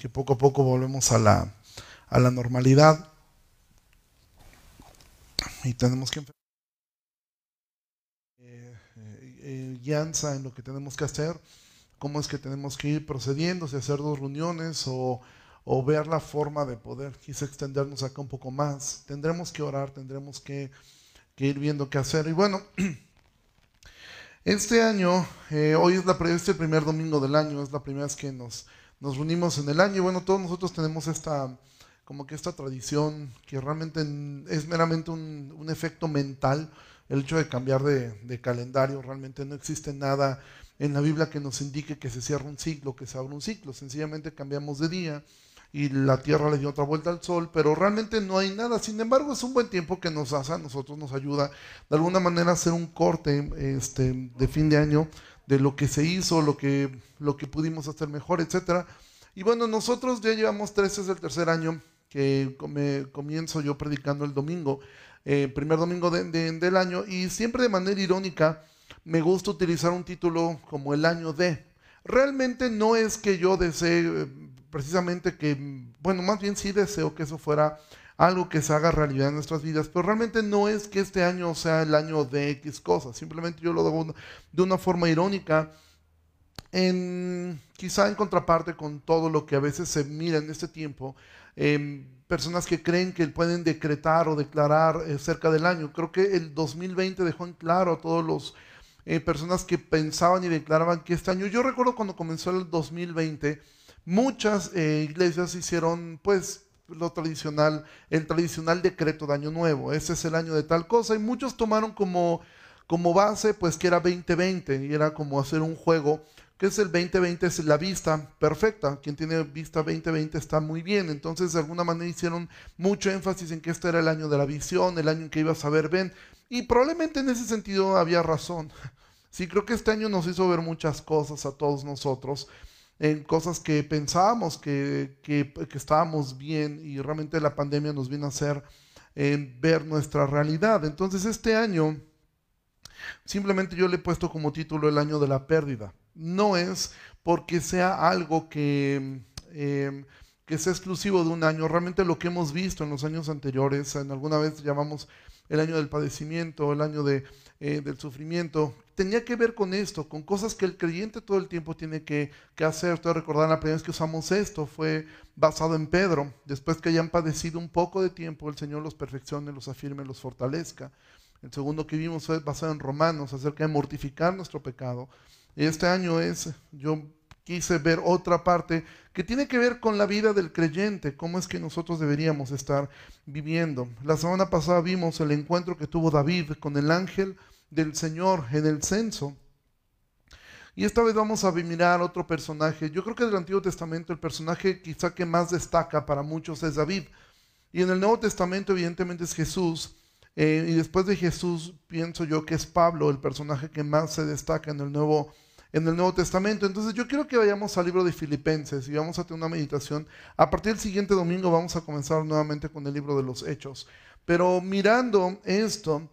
que poco a poco volvemos a la, a la normalidad. Y tenemos que eh, eh, guianza en lo que tenemos que hacer, cómo es que tenemos que ir procediendo, si hacer dos reuniones o, o ver la forma de poder quizá extendernos acá un poco más. Tendremos que orar, tendremos que, que ir viendo qué hacer. Y bueno, Este año, eh, hoy es, la, el primer domingo del año, es la primera vez que nos, nos reunimos en el año. Y bueno, todos nosotros tenemos esta, como que esta tradición que realmente es meramente un, efecto mental, el hecho de cambiar de, calendario, realmente no existe nada en la Biblia que nos indique que se cierra un ciclo, que se abre un ciclo, sencillamente cambiamos de día y la Tierra le dio otra vuelta al Sol, pero realmente no hay nada. Sin embargo, es un buen tiempo que nos hace nosotros, nos ayuda de alguna manera a hacer un corte este, de fin de año de lo que se hizo, lo que, lo que pudimos hacer mejor, etc. Y bueno, nosotros ya llevamos tres, es el tercer año que comienzo yo predicando el domingo, eh, primer domingo del año, y siempre de manera irónica me gusta utilizar un título como el año de. Realmente no es que yo desee precisamente que, bueno, más bien sí deseo que eso fuera algo que se haga realidad en nuestras vidas, pero realmente no es que este año sea el año de X cosas, simplemente yo lo digo de una forma irónica, en, quizá en contraparte con todo lo que a veces se mira en este tiempo, em, personas que creen que pueden decretar o declarar eh, cerca del año. Creo que el 2020 dejó en claro a todos los eh, personas que pensaban y declaraban que este año, yo recuerdo cuando comenzó el 2020, Muchas eh, iglesias hicieron pues lo tradicional, el tradicional decreto de año nuevo, ese es el año de tal cosa, y muchos tomaron como, como base pues que era 2020 y era como hacer un juego, que es el 2020, es la vista perfecta, quien tiene vista 2020 está muy bien, entonces de alguna manera hicieron mucho énfasis en que este era el año de la visión, el año en que ibas a ver bien, y probablemente en ese sentido había razón. Sí, creo que este año nos hizo ver muchas cosas a todos nosotros en cosas que pensábamos que, que, estábamos bien y realmente la pandemia nos vino a hacer ver nuestra realidad. Entonces este año, simplemente yo le he puesto como título el año de la pérdida. No es porque sea algo que, eh, que sea exclusivo de un año. Realmente lo que hemos visto en los años anteriores, en alguna vez llamamos el año del padecimiento, el año de, eh, del sufrimiento, tenía que ver con esto, con cosas que el creyente todo el tiempo tiene que, hacer. Te recordar la primera vez que usamos esto fue basado en Pedro. Después que hayan padecido un poco de tiempo, el Señor los perfeccione, los afirme, los fortalezca. El segundo que vimos fue basado en Romanos, acerca de mortificar nuestro pecado. Este año es, yo quise ver otra parte que tiene que ver con la vida del creyente, cómo es que nosotros deberíamos estar viviendo. La semana pasada vimos el encuentro que tuvo David con el ángel del Señor en el censo. Y esta vez vamos a mirar otro personaje. Yo creo que del Antiguo Testamento el personaje quizá que más destaca para muchos es David. Y en el Nuevo Testamento evidentemente es Jesús. Eh, y después de Jesús pienso yo que es Pablo el personaje que más se destaca en el Nuevo en el Nuevo Testamento. Entonces yo quiero que vayamos al libro de Filipenses y vamos a tener una meditación. A partir del siguiente domingo vamos a comenzar nuevamente con el libro de los Hechos. Pero mirando esto,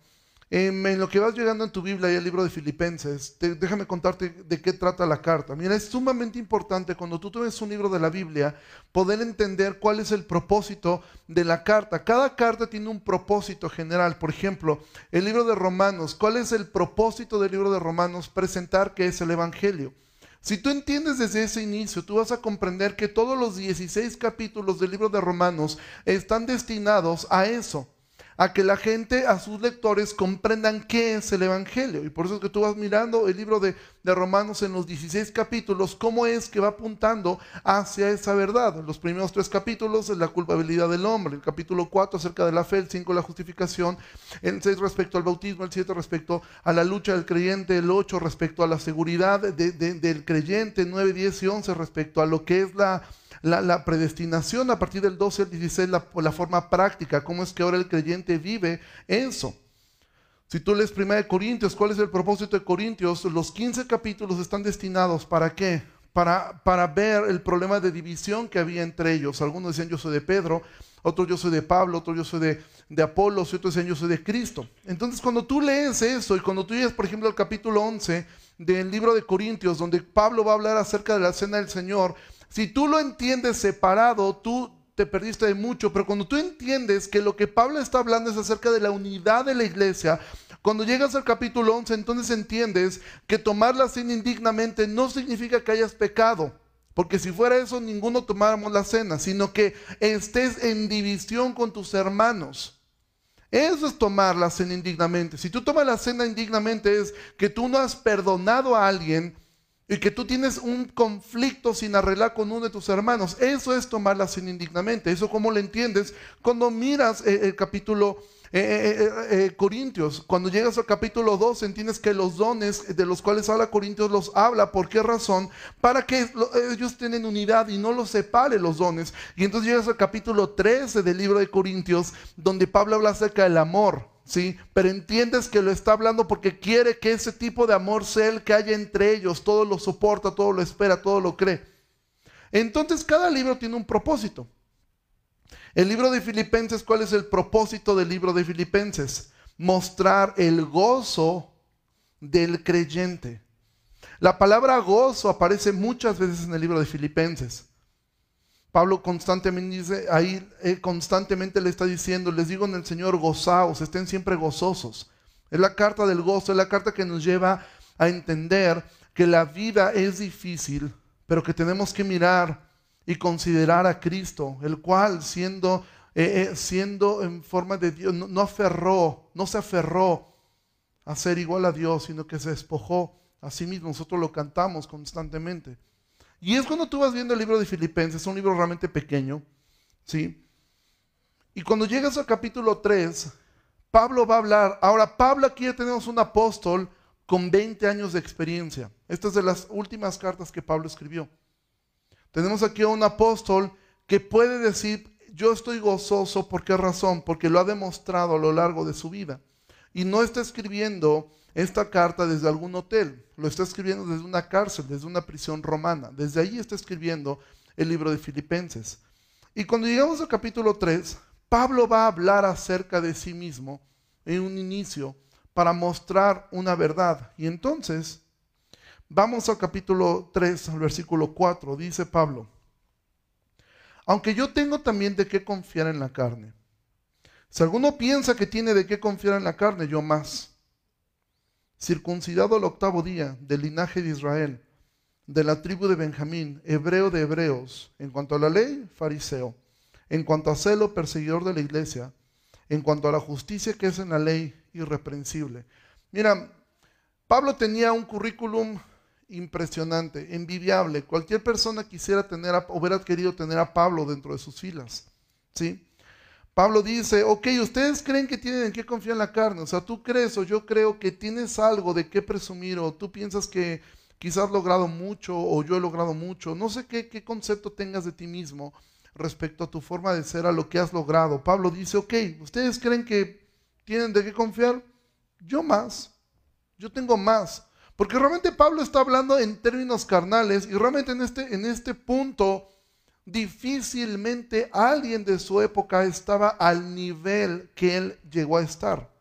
en lo que vas llegando en tu Biblia y el libro de Filipenses, déjame contarte de qué trata la carta. Mira, es sumamente importante cuando tú tienes un libro de la Biblia poder entender cuál es el propósito de la carta. Cada carta tiene un propósito general. Por ejemplo, el libro de Romanos, ¿cuál es el propósito del libro de Romanos? Presentar qué es el Evangelio. Si tú entiendes desde ese inicio, tú vas a comprender que todos los 16 capítulos del libro de Romanos están destinados a eso a que la gente, a sus lectores, comprendan qué es el Evangelio. Y por eso es que tú vas mirando el libro de, Romanos en los 16 capítulos, cómo es que va apuntando hacia esa verdad. En los primeros tres capítulos es la culpabilidad del hombre, el capítulo 4 acerca de la fe, el 5 la justificación, el 6 respecto al bautismo, el 7 respecto a la lucha del creyente, el 8 respecto a la seguridad del creyente, 9, 10 y 11 respecto a lo que es la la, predestinación a partir del 12 al 16, la, forma práctica, cómo es que ahora el creyente vive eso. Si tú lees 1 Corintios, ¿cuál es el propósito de Corintios? Los 15 capítulos están destinados para qué? Para, para ver el problema de división que había entre ellos. Algunos decían yo soy de Pedro, otros yo soy de Pablo, otros yo soy de, de Apolos, otros decían yo soy de Cristo. Entonces cuando tú lees eso y cuando tú llegas, por ejemplo, al capítulo 11 del libro de Corintios, donde Pablo va a hablar acerca de la cena del Señor, Si tú lo entiendes separado, tú te perdiste de mucho, pero cuando tú entiendes que lo que Pablo está hablando es acerca de la unidad de la iglesia, cuando llegas al capítulo 11, entonces entiendes que tomar la cena indignamente no significa que hayas pecado. Porque si fuera eso, ninguno tomáramos la cena, sino que estés en división con tus hermanos. Eso es tomar la cena indignamente. Si tú tomas la cena indignamente es que tú no has perdonado a alguien y que tú tienes un conflicto sin arreglar con uno de tus hermanos. Eso es tomar la cena indignamente. Eso cómo lo entiendes cuando miras eh, el capítulo eh, eh, eh, Corintios, cuando llegas al capítulo 2, entiendes que los dones de los cuales habla Corintios los habla. ¿Por qué razón? Para que ellos tienen unidad y no los separe los dones. Y entonces llegas al capítulo 13 del libro de Corintios, donde Pablo habla acerca del amor. ¿Sí? Pero entiendes que lo está hablando porque quiere que ese tipo de amor sea el que haya entre ellos, todo lo soporta, todo lo espera, todo lo cree. Entonces cada libro tiene un propósito. El libro de Filipenses, ¿cuál es el propósito del libro de Filipenses? Mostrar el gozo del creyente. La palabra gozo aparece muchas veces en el libro de Filipenses. Pablo constantemente dice, ahí constantemente le está diciendo, les digo en el Señor, gozaos, estén siempre gozosos. Es la carta del gozo, es la carta que nos lleva a entender que la vida es difícil, pero que tenemos que mirar y considerar a Cristo, el cual siendo, eh, eh, siendo en forma de Dios, no, aferró, no se aferró a ser igual a Dios, sino que se despojó a sí mismo. Nosotros lo cantamos constantemente. Y es cuando tú vas viendo el libro de Filipenses, es un libro realmente pequeño, ¿sí? Y cuando llegas al capítulo 3, Pablo va a hablar. Ahora, Pablo aquí ya tenemos un apóstol con 20 años de experiencia. Esta es de las últimas cartas que Pablo escribió. Tenemos aquí a un apóstol que puede decir, yo estoy gozoso, ¿por qué razón? Porque lo ha demostrado a lo largo de su vida. Y no está escribiendo esta carta desde algún hotel, lo está escribiendo desde una cárcel, desde una prisión romana. Desde ahí está escribiendo el libro de Filipenses. Y cuando llegamos al capítulo 3, Pablo va a hablar acerca de sí mismo en un inicio para mostrar una verdad. Y entonces Vamos al capítulo 3, al versículo 4. Dice Pablo, aunque yo tengo también de qué confiar en la carne. Si alguno piensa que tiene de qué confiar en la carne, yo más. Circuncidado al octavo día del linaje de Israel, de la tribu de Benjamín, hebreo de hebreos, en cuanto a la ley, fariseo, en cuanto a celo, perseguidor de la iglesia, en cuanto a la justicia que es en la ley, irreprensible. Mira, Pablo tenía un currículum impresionante, envidiable. Cualquier persona quisiera tener, a, hubiera querido tener a Pablo dentro de sus filas. ¿sí? Pablo dice, ok, ustedes creen que tienen en qué confiar en la carne. O sea, tú crees o yo creo que tienes algo de qué presumir o tú piensas que quizás has logrado mucho o yo he logrado mucho. No sé qué, qué concepto tengas de ti mismo respecto a tu forma de ser, a lo que has logrado. Pablo dice, ok, ustedes creen que tienen de qué confiar. Yo más. Yo tengo más. Porque realmente Pablo está hablando en términos carnales y realmente en este, en este punto difícilmente alguien de su época estaba al nivel que él llegó a estar.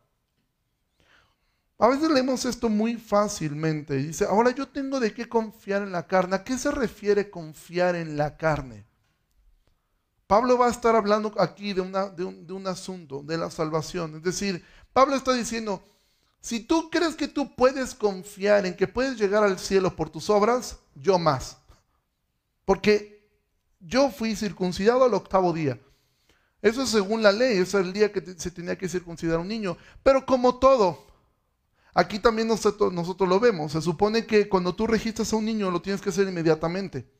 A veces leemos esto muy fácilmente. Dice, ahora yo tengo de qué confiar en la carne. ¿A qué se refiere confiar en la carne? Pablo va a estar hablando aquí de, de, un, de un asunto, de la salvación. Es decir, Pablo está diciendo, si tú crees que tú puedes confiar en que puedes llegar al cielo por tus obras, yo más. Porque yo fui circuncidado al octavo día. Eso es según la ley, es el día que se tenía que circuncidar un niño. Pero como todo, aquí también nosotros, nosotros lo vemos. Se supone que cuando tú registras a un niño lo tienes que hacer inmediatamente.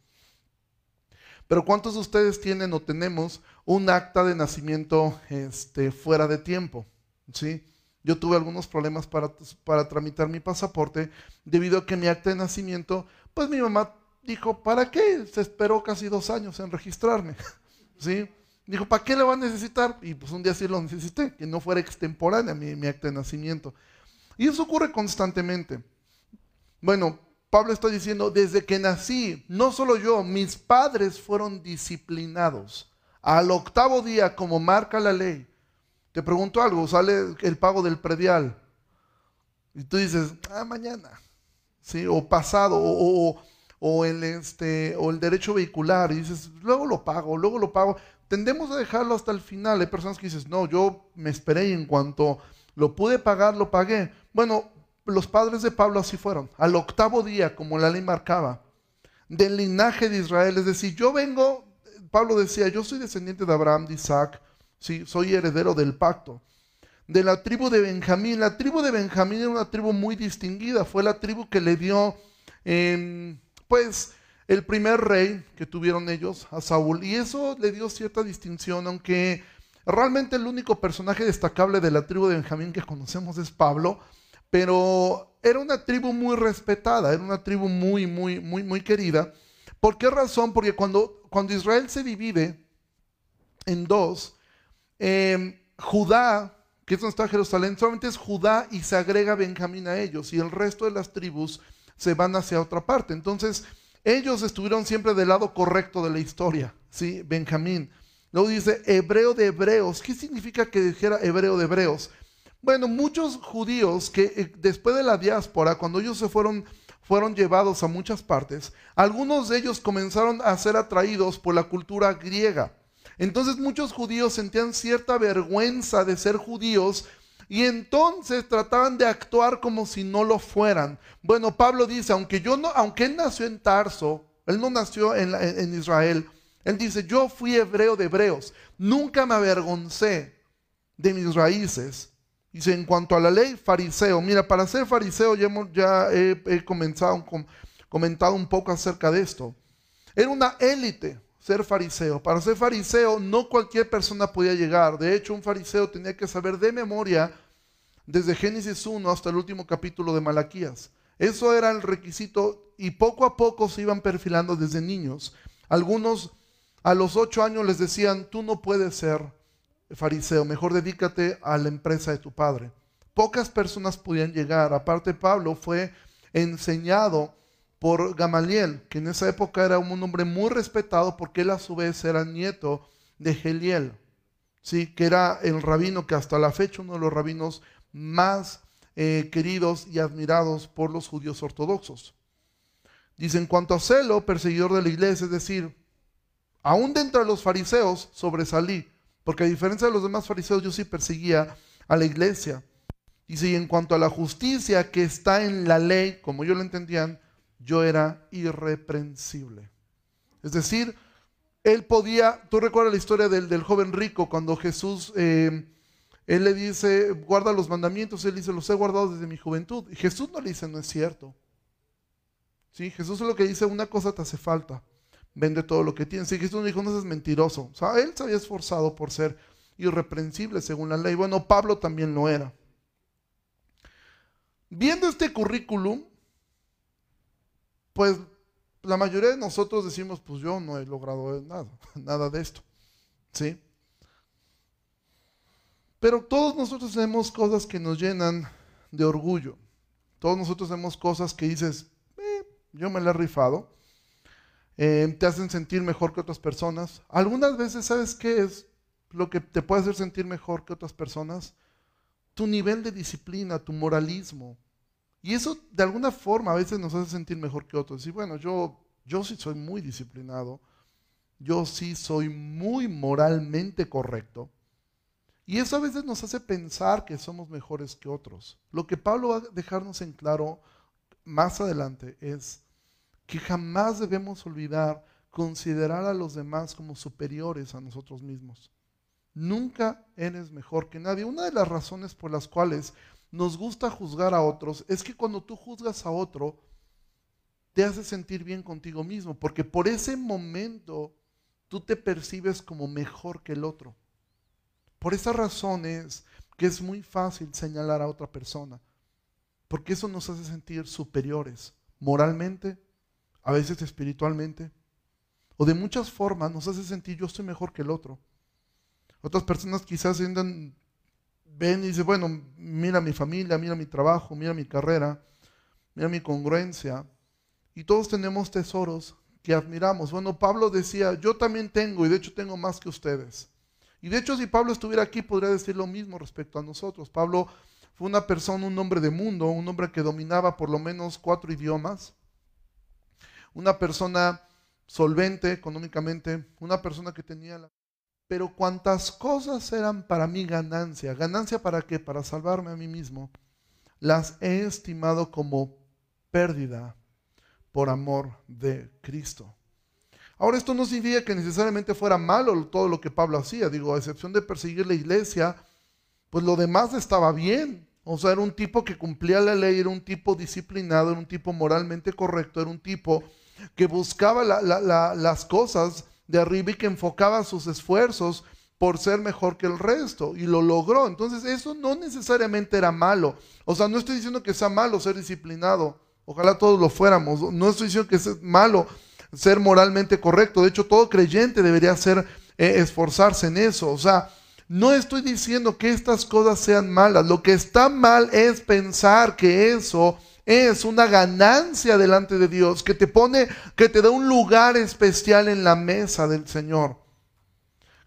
Pero ¿cuántos de ustedes tienen o tenemos un acta de nacimiento este, fuera de tiempo? ¿Sí? Yo tuve algunos problemas para, para tramitar mi pasaporte debido a que mi acta de nacimiento, pues mi mamá dijo, ¿para qué? Se esperó casi dos años en registrarme. ¿Sí? Dijo, ¿para qué le va a necesitar? Y pues un día sí lo necesité, que no fuera extemporánea mi, mi acta de nacimiento. Y eso ocurre constantemente. Bueno, Pablo está diciendo, desde que nací, no solo yo, mis padres fueron disciplinados. Al octavo día, como marca la ley, te pregunto algo, sale el pago del predial. Y tú dices, ah, mañana. ¿Sí? O pasado. O, o el, este, o el derecho vehicular y dices, luego lo pago, luego lo pago. Tendemos a dejarlo hasta el final. Hay personas que dices, no, yo me esperé y en cuanto lo pude pagar, lo pagué. Bueno, los padres de Pablo así fueron. Al octavo día, como la ley marcaba, del linaje de Israel. Es decir, yo vengo, Pablo decía, yo soy descendiente de Abraham, de Isaac, ¿sí? soy heredero del pacto. De la tribu de Benjamín. La tribu de Benjamín era una tribu muy distinguida. Fue la tribu que le dio... Em, pues el primer rey que tuvieron ellos, a Saúl, y eso le dio cierta distinción, aunque realmente el único personaje destacable de la tribu de Benjamín que conocemos es Pablo, pero era una tribu muy respetada, era una tribu muy, muy, muy, muy querida. ¿Por qué razón? Porque cuando, cuando Israel se divide en dos, em, Judá, que es donde está Jerusalén, solamente es Judá y se agrega Benjamín a ellos, y el resto de las tribus se van hacia otra parte. Entonces, ellos estuvieron siempre del lado correcto de la historia, ¿sí? Benjamín. Luego dice hebreo de hebreos. ¿Qué significa que dijera hebreo de hebreos? Bueno, muchos judíos que eh, después de la diáspora, cuando ellos se fueron, fueron llevados a muchas partes, algunos de ellos comenzaron a ser atraídos por la cultura griega. Entonces muchos judíos sentían cierta vergüenza de ser judíos y entonces trataban de actuar como si no lo fueran. Bueno, Pablo dice, aunque yo no, aunque él nació en Tarso, él no nació en, Israel, él dice, yo fui hebreo de hebreos, nunca me avergoncé de mis raíces. Dice, en cuanto a la ley, fariseo. Mira, para ser fariseo ya, ya he, comenzado, comentado un poco acerca de esto. Era una élite ser fariseo. Para ser fariseo no cualquier persona podía llegar. De hecho, un fariseo tenía que saber de memoria desde Génesis 1 hasta el último capítulo de Malaquías. Eso era el requisito y poco a poco se iban perfilando desde niños. Algunos a los ocho años les decían, tú no puedes ser fariseo, mejor dedícate a la empresa de tu padre. Pocas personas podían llegar. Aparte, Pablo fue enseñado por Gamaliel, que en esa época era un hombre muy respetado porque él a su vez era nieto de Geliel, ¿sí? que era el rabino que hasta la fecha uno de los rabinos más eh, queridos y admirados por los judíos ortodoxos. Dice, en cuanto a celo, perseguidor de la iglesia, es decir, aún dentro de los fariseos sobresalí, porque a diferencia de los demás fariseos yo sí perseguía a la iglesia. Dice, y en cuanto a la justicia que está en la ley, como yo lo entendían, yo era irreprensible. Es decir, él podía, tú recuerdas la historia del, joven rico cuando Jesús, eh, él le dice, guarda los mandamientos, él dice, los he guardado desde mi juventud. Y Jesús no le dice, no es cierto. ¿Sí? Jesús es lo que dice, una cosa te hace falta, vende todo lo que tienes. Y Jesús no dijo, no seas mentiroso. O sea, él se había esforzado por ser irreprensible según la ley. Bueno, Pablo también lo era. Viendo este currículum, pues la mayoría de nosotros decimos, pues yo no he logrado nada, nada de esto. ¿Sí? Pero todos nosotros tenemos cosas que nos llenan de orgullo. Todos nosotros tenemos cosas que dices, eh, yo me la he rifado. Eh, te hacen sentir mejor que otras personas. Algunas veces, ¿sabes qué es lo que te puede hacer sentir mejor que otras personas? Tu nivel de disciplina, tu moralismo, y eso de alguna forma a veces nos hace sentir mejor que otros. Y bueno, yo, yo sí soy muy disciplinado, yo sí soy muy moralmente correcto. Y eso a veces nos hace pensar que somos mejores que otros. Lo que Pablo va a dejarnos en claro más adelante es que jamás debemos olvidar considerar a los demás como superiores a nosotros mismos. Nunca eres mejor que nadie. Una de las razones por las cuales nos gusta juzgar a otros es que cuando tú juzgas a otro, te hace sentir bien contigo mismo, porque por ese momento tú te percibes como mejor que el otro. Por esa razón es que es muy fácil señalar a otra persona, porque eso nos hace sentir superiores, moralmente, a veces espiritualmente, o de muchas formas nos hace sentir yo estoy mejor que el otro. Otras personas quizás sientan ven y dice, bueno, mira mi familia, mira mi trabajo, mira mi carrera, mira mi congruencia. Y todos tenemos tesoros que admiramos. Bueno, Pablo decía, yo también tengo, y de hecho tengo más que ustedes. Y de hecho, si Pablo estuviera aquí, podría decir lo mismo respecto a nosotros. Pablo fue una persona, un hombre de mundo, un hombre que dominaba por lo menos cuatro idiomas, una persona solvente económicamente, una persona que tenía la... Pero cuantas cosas eran para mí ganancia, ganancia para qué? Para salvarme a mí mismo, las he estimado como pérdida por amor de Cristo. Ahora esto no significa que necesariamente fuera malo todo lo que Pablo hacía, digo, a excepción de perseguir la iglesia, pues lo demás estaba bien. O sea, era un tipo que cumplía la ley, era un tipo disciplinado, era un tipo moralmente correcto, era un tipo que buscaba las cosas de arriba y que enfocaba sus esfuerzos por ser mejor que el resto y lo logró. Entonces eso no necesariamente era malo. O sea, no estoy diciendo que sea malo ser disciplinado. Ojalá todos lo fuéramos. No estoy diciendo que sea malo ser moralmente correcto. De hecho, todo creyente debería ser eh, esforzarse en eso. O sea, no estoy diciendo que estas cosas sean malas. Lo que está mal es pensar que eso es una ganancia delante de Dios, que te pone, que te da un lugar especial en la mesa del Señor.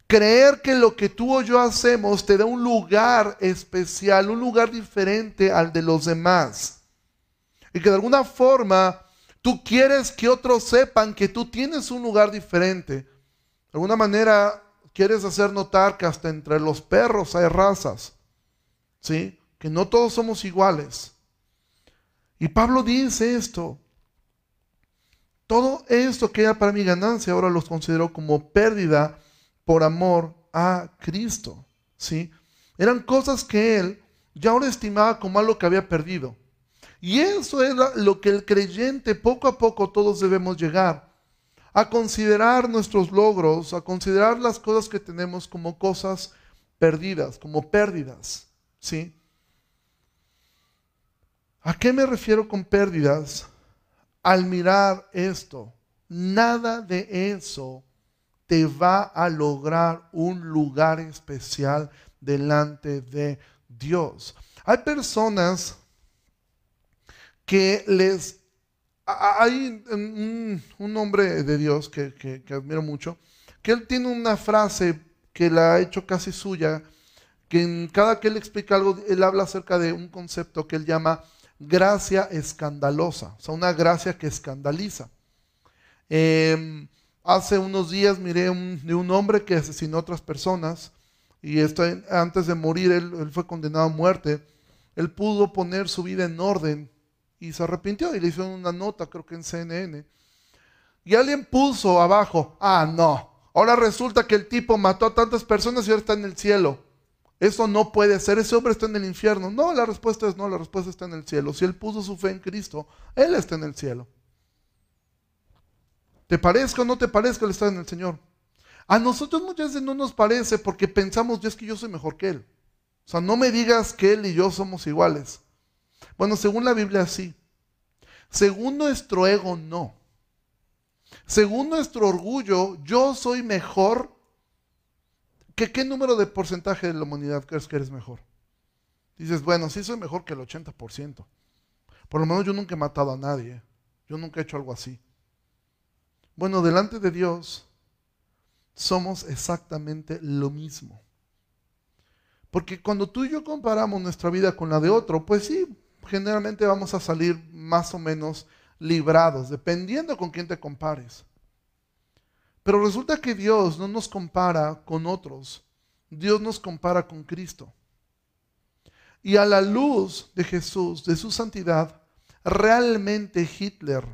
Creer que lo que tú o yo hacemos te da un lugar especial, un lugar diferente al de los demás. Y que de alguna forma tú quieres que otros sepan que tú tienes un lugar diferente. De alguna manera quieres hacer notar que hasta entre los perros hay razas. ¿Sí? Que no todos somos iguales. Y Pablo dice esto. Todo esto que era para mi ganancia ahora los considero como pérdida por amor a Cristo. ¿sí? Eran cosas que él ya ahora estimaba como algo que había perdido. Y eso es lo que el creyente poco a poco todos debemos llegar. A considerar nuestros logros, a considerar las cosas que tenemos como cosas perdidas, como pérdidas. ¿sí? ¿A qué me refiero con pérdidas? Al mirar esto, nada de eso te va a lograr un lugar especial delante de Dios. Hay personas que les... Hay un, hombre de Dios que, que, admiro mucho, que él tiene una frase que la ha hecho casi suya, que en cada que él explica algo, él habla acerca de un concepto que él llama gracia escandalosa, o sea, una gracia que escandaliza. Em, hace unos días miré de un hombre que asesinó a otras personas y esto, antes de morir él, él, fue condenado a muerte. Él pudo poner su vida en orden y se arrepintió y le hizo una nota, creo que en CNN. Y alguien puso abajo, ah, no, ahora resulta que el tipo mató a tantas personas y ahora está en el cielo. Eso no puede ser, ese hombre está en el infierno. No, la respuesta es no, la respuesta está en el cielo. Si él puso su fe en Cristo, él está en el cielo. ¿Te parezca o no te parezca, él está en el Señor? A nosotros muchas veces no nos parece porque pensamos, es que yo soy mejor que él. O sea, no me digas que él y yo somos iguales. Bueno, según la Biblia sí. Según nuestro ego no. Según nuestro orgullo, yo soy mejor ¿Qué, número de porcentaje de la humanidad crees que eres mejor? Dices, bueno, sí soy mejor que el 80%. Por lo menos yo nunca he matado a nadie. Yo nunca he hecho algo así. Bueno, delante de Dios somos exactamente lo mismo. Porque cuando tú y yo comparamos nuestra vida con la de otro, pues sí, generalmente vamos a salir más o menos librados, dependiendo con quién te compares. Pero resulta que Dios no nos compara con otros, Dios nos compara con Cristo. Y a la luz de Jesús, de su santidad, realmente Hitler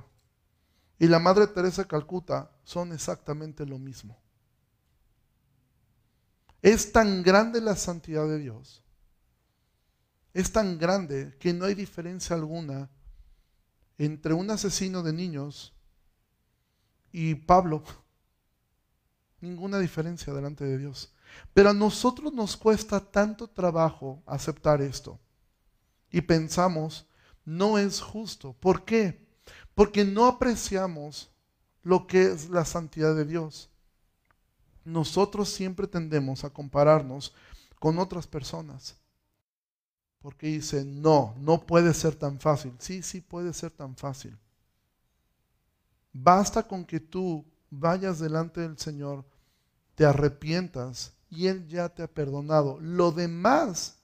y la Madre Teresa de Calcuta son exactamente lo mismo. Es tan grande la santidad de Dios, es tan grande que no hay diferencia alguna entre un asesino de niños y Pablo ninguna diferencia delante de Dios. Pero a nosotros nos cuesta tanto trabajo aceptar esto. Y pensamos, no es justo. ¿Por qué? Porque no apreciamos lo que es la santidad de Dios. Nosotros siempre tendemos a compararnos con otras personas. Porque dice, no, no puede ser tan fácil. Sí, sí puede ser tan fácil. Basta con que tú vayas delante del Señor te arrepientas y Él ya te ha perdonado. Lo demás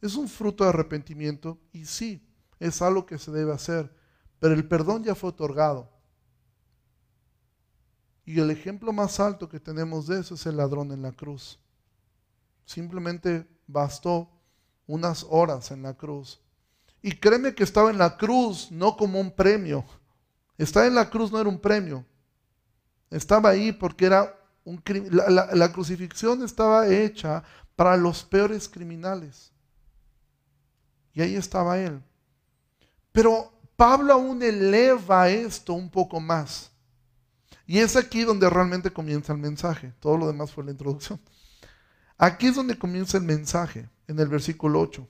es un fruto de arrepentimiento y sí, es algo que se debe hacer, pero el perdón ya fue otorgado. Y el ejemplo más alto que tenemos de eso es el ladrón en la cruz. Simplemente bastó unas horas en la cruz. Y créeme que estaba en la cruz no como un premio. Estar en la cruz no era un premio. Estaba ahí porque era un la, la crucifixión estaba hecha para los peores criminales. Y ahí estaba él. Pero Pablo aún eleva esto un poco más. Y es aquí donde realmente comienza el mensaje. Todo lo demás fue la introducción. Aquí es donde comienza el mensaje, en el versículo 8.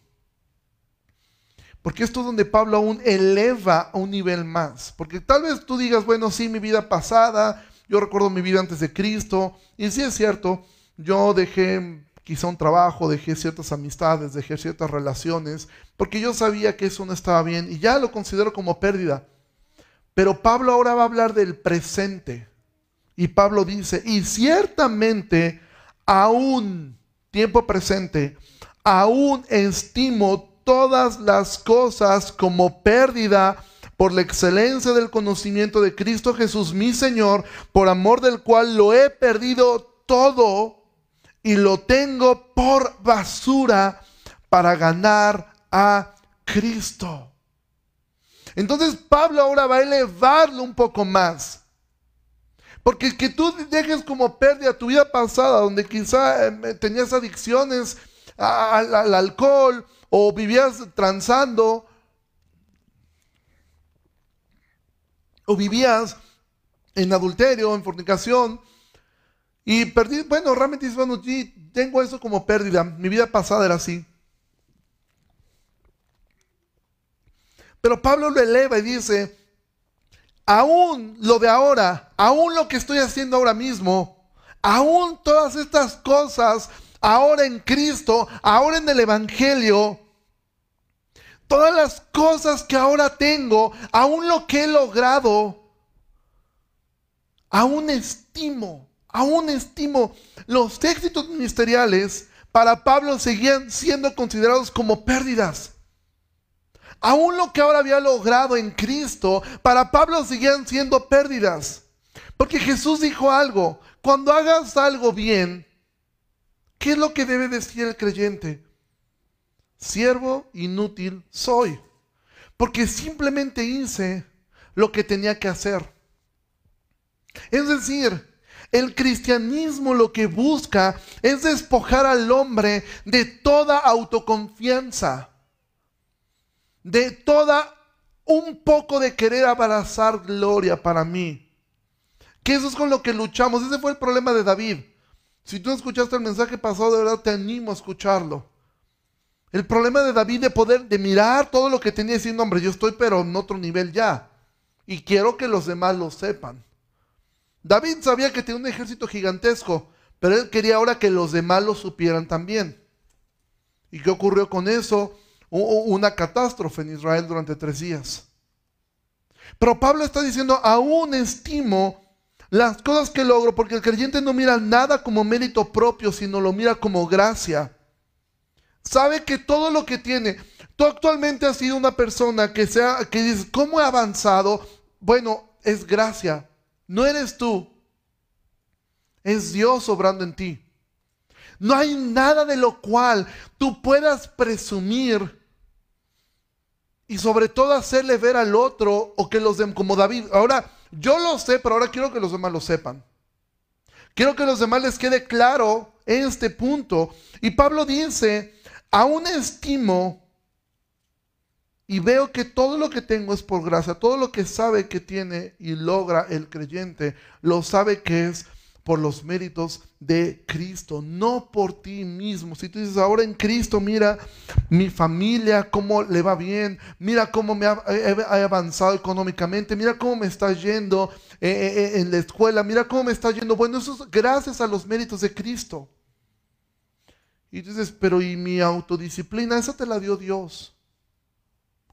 Porque esto es donde Pablo aún eleva a un nivel más. Porque tal vez tú digas, bueno, sí, mi vida pasada, yo recuerdo mi vida antes de Cristo. Y sí es cierto, yo dejé quizá un trabajo, dejé ciertas amistades, dejé ciertas relaciones, porque yo sabía que eso no estaba bien y ya lo considero como pérdida. Pero Pablo ahora va a hablar del presente. Y Pablo dice, y ciertamente aún, tiempo presente, aún estimo todas las cosas como pérdida por la excelencia del conocimiento de Cristo Jesús, mi Señor, por amor del cual lo he perdido todo y lo tengo por basura para ganar a Cristo. Entonces Pablo ahora va a elevarlo un poco más. Porque que tú dejes como pérdida tu vida pasada, donde quizá eh, tenías adicciones al, alcohol o vivías transando, o vivías en adulterio, en fornicación, y perdí, bueno, realmente dices, bueno, tengo eso como pérdida, mi vida pasada era así. Pero Pablo lo eleva y dice, aún lo de ahora, aún lo que estoy haciendo ahora mismo, aún todas estas cosas, ahora en Cristo, ahora en el Evangelio, todas las cosas que ahora tengo, aún lo que he logrado, aún estimo, aún estimo los éxitos ministeriales para Pablo seguían siendo considerados como pérdidas. Aún lo que ahora había logrado en Cristo, para Pablo seguían siendo pérdidas. Porque Jesús dijo algo, cuando hagas algo bien, ¿qué es lo que debe decir el creyente? Siervo inútil soy. Porque simplemente hice lo que tenía que hacer. Es decir, el cristianismo lo que busca es despojar al hombre de toda autoconfianza de toda un poco de querer abrazar gloria para mí. Que eso es con lo que luchamos. Ese fue el problema de David. Si tú escuchaste el mensaje pasado, de verdad te animo a escucharlo. El problema de David de poder, de mirar todo lo que tenía diciendo, hombre, yo estoy pero en otro nivel ya. Y quiero que los demás lo sepan. David sabía que tenía un ejército gigantesco, pero él quería ahora que los demás lo supieran también. ¿Y qué ocurrió con eso? una catástrofe en Israel durante tres días. Pero Pablo está diciendo, aún estimo las cosas que logro, porque el creyente no mira nada como mérito propio, sino lo mira como gracia. Sabe que todo lo que tiene, tú actualmente has sido una persona que, sea, que dice, ¿cómo he avanzado? Bueno, es gracia. No eres tú. Es Dios obrando en ti. No hay nada de lo cual tú puedas presumir y sobre todo hacerle ver al otro o que los demás, como David, ahora yo lo sé, pero ahora quiero que los demás lo sepan. Quiero que los demás les quede claro este punto. Y Pablo dice, aún estimo y veo que todo lo que tengo es por gracia, todo lo que sabe que tiene y logra el creyente, lo sabe que es por los méritos de Cristo, no por ti mismo. Si tú dices, ahora en Cristo, mira mi familia, cómo le va bien, mira cómo me ha, avanzado económicamente, mira cómo me está yendo eh, eh, eh, en la escuela, mira cómo me está yendo. Bueno, eso es gracias a los méritos de Cristo. Y dices, pero ¿y mi autodisciplina? Esa te la dio Dios.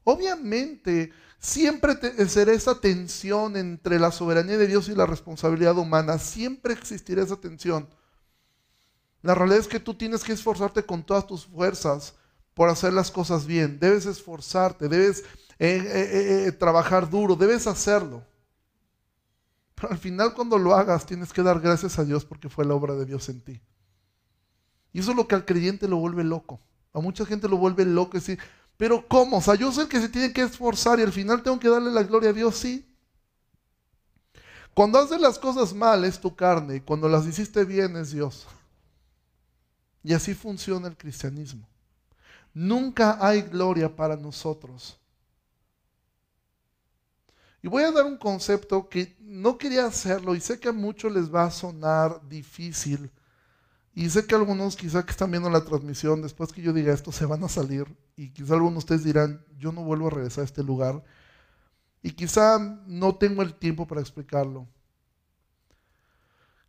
Obviamente, Siempre será esa tensión entre la soberanía de Dios y la responsabilidad humana. Siempre existirá esa tensión. La realidad es que tú tienes que esforzarte con todas tus fuerzas por hacer las cosas bien. Debes esforzarte, debes eh, eh, eh, trabajar duro, debes hacerlo. Pero al final cuando lo hagas tienes que dar gracias a Dios porque fue la obra de Dios en ti. Y eso es lo que al creyente lo vuelve loco. A mucha gente lo vuelve loco y decir, pero ¿cómo? O sea, yo sé que se tiene que esforzar y al final tengo que darle la gloria a Dios, sí. Cuando haces las cosas mal es tu carne y cuando las hiciste bien es Dios. Y así funciona el cristianismo. Nunca hay gloria para nosotros. Y voy a dar un concepto que no quería hacerlo y sé que a muchos les va a sonar difícil. Y sé que algunos quizá que están viendo la transmisión, después que yo diga esto, se van a salir. Y quizá algunos de ustedes dirán, yo no vuelvo a regresar a este lugar. Y quizá no tengo el tiempo para explicarlo.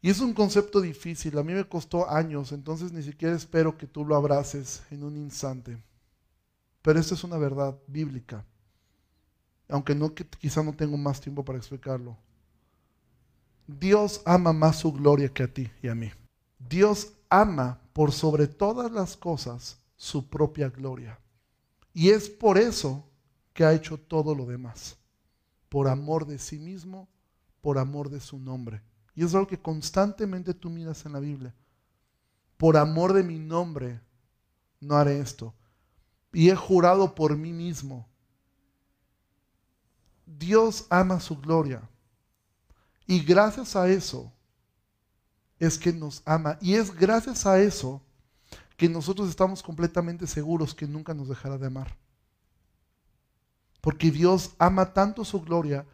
Y es un concepto difícil, a mí me costó años, entonces ni siquiera espero que tú lo abraces en un instante. Pero esta es una verdad bíblica, aunque no, quizá no tengo más tiempo para explicarlo. Dios ama más su gloria que a ti y a mí. Dios ama por sobre todas las cosas su propia gloria. Y es por eso que ha hecho todo lo demás. Por amor de sí mismo, por amor de su nombre. Y es algo que constantemente tú miras en la Biblia. Por amor de mi nombre, no haré esto. Y he jurado por mí mismo. Dios ama su gloria. Y gracias a eso es que nos ama. Y es gracias a eso que nosotros estamos completamente seguros que nunca nos dejará de amar. Porque Dios ama tanto su gloria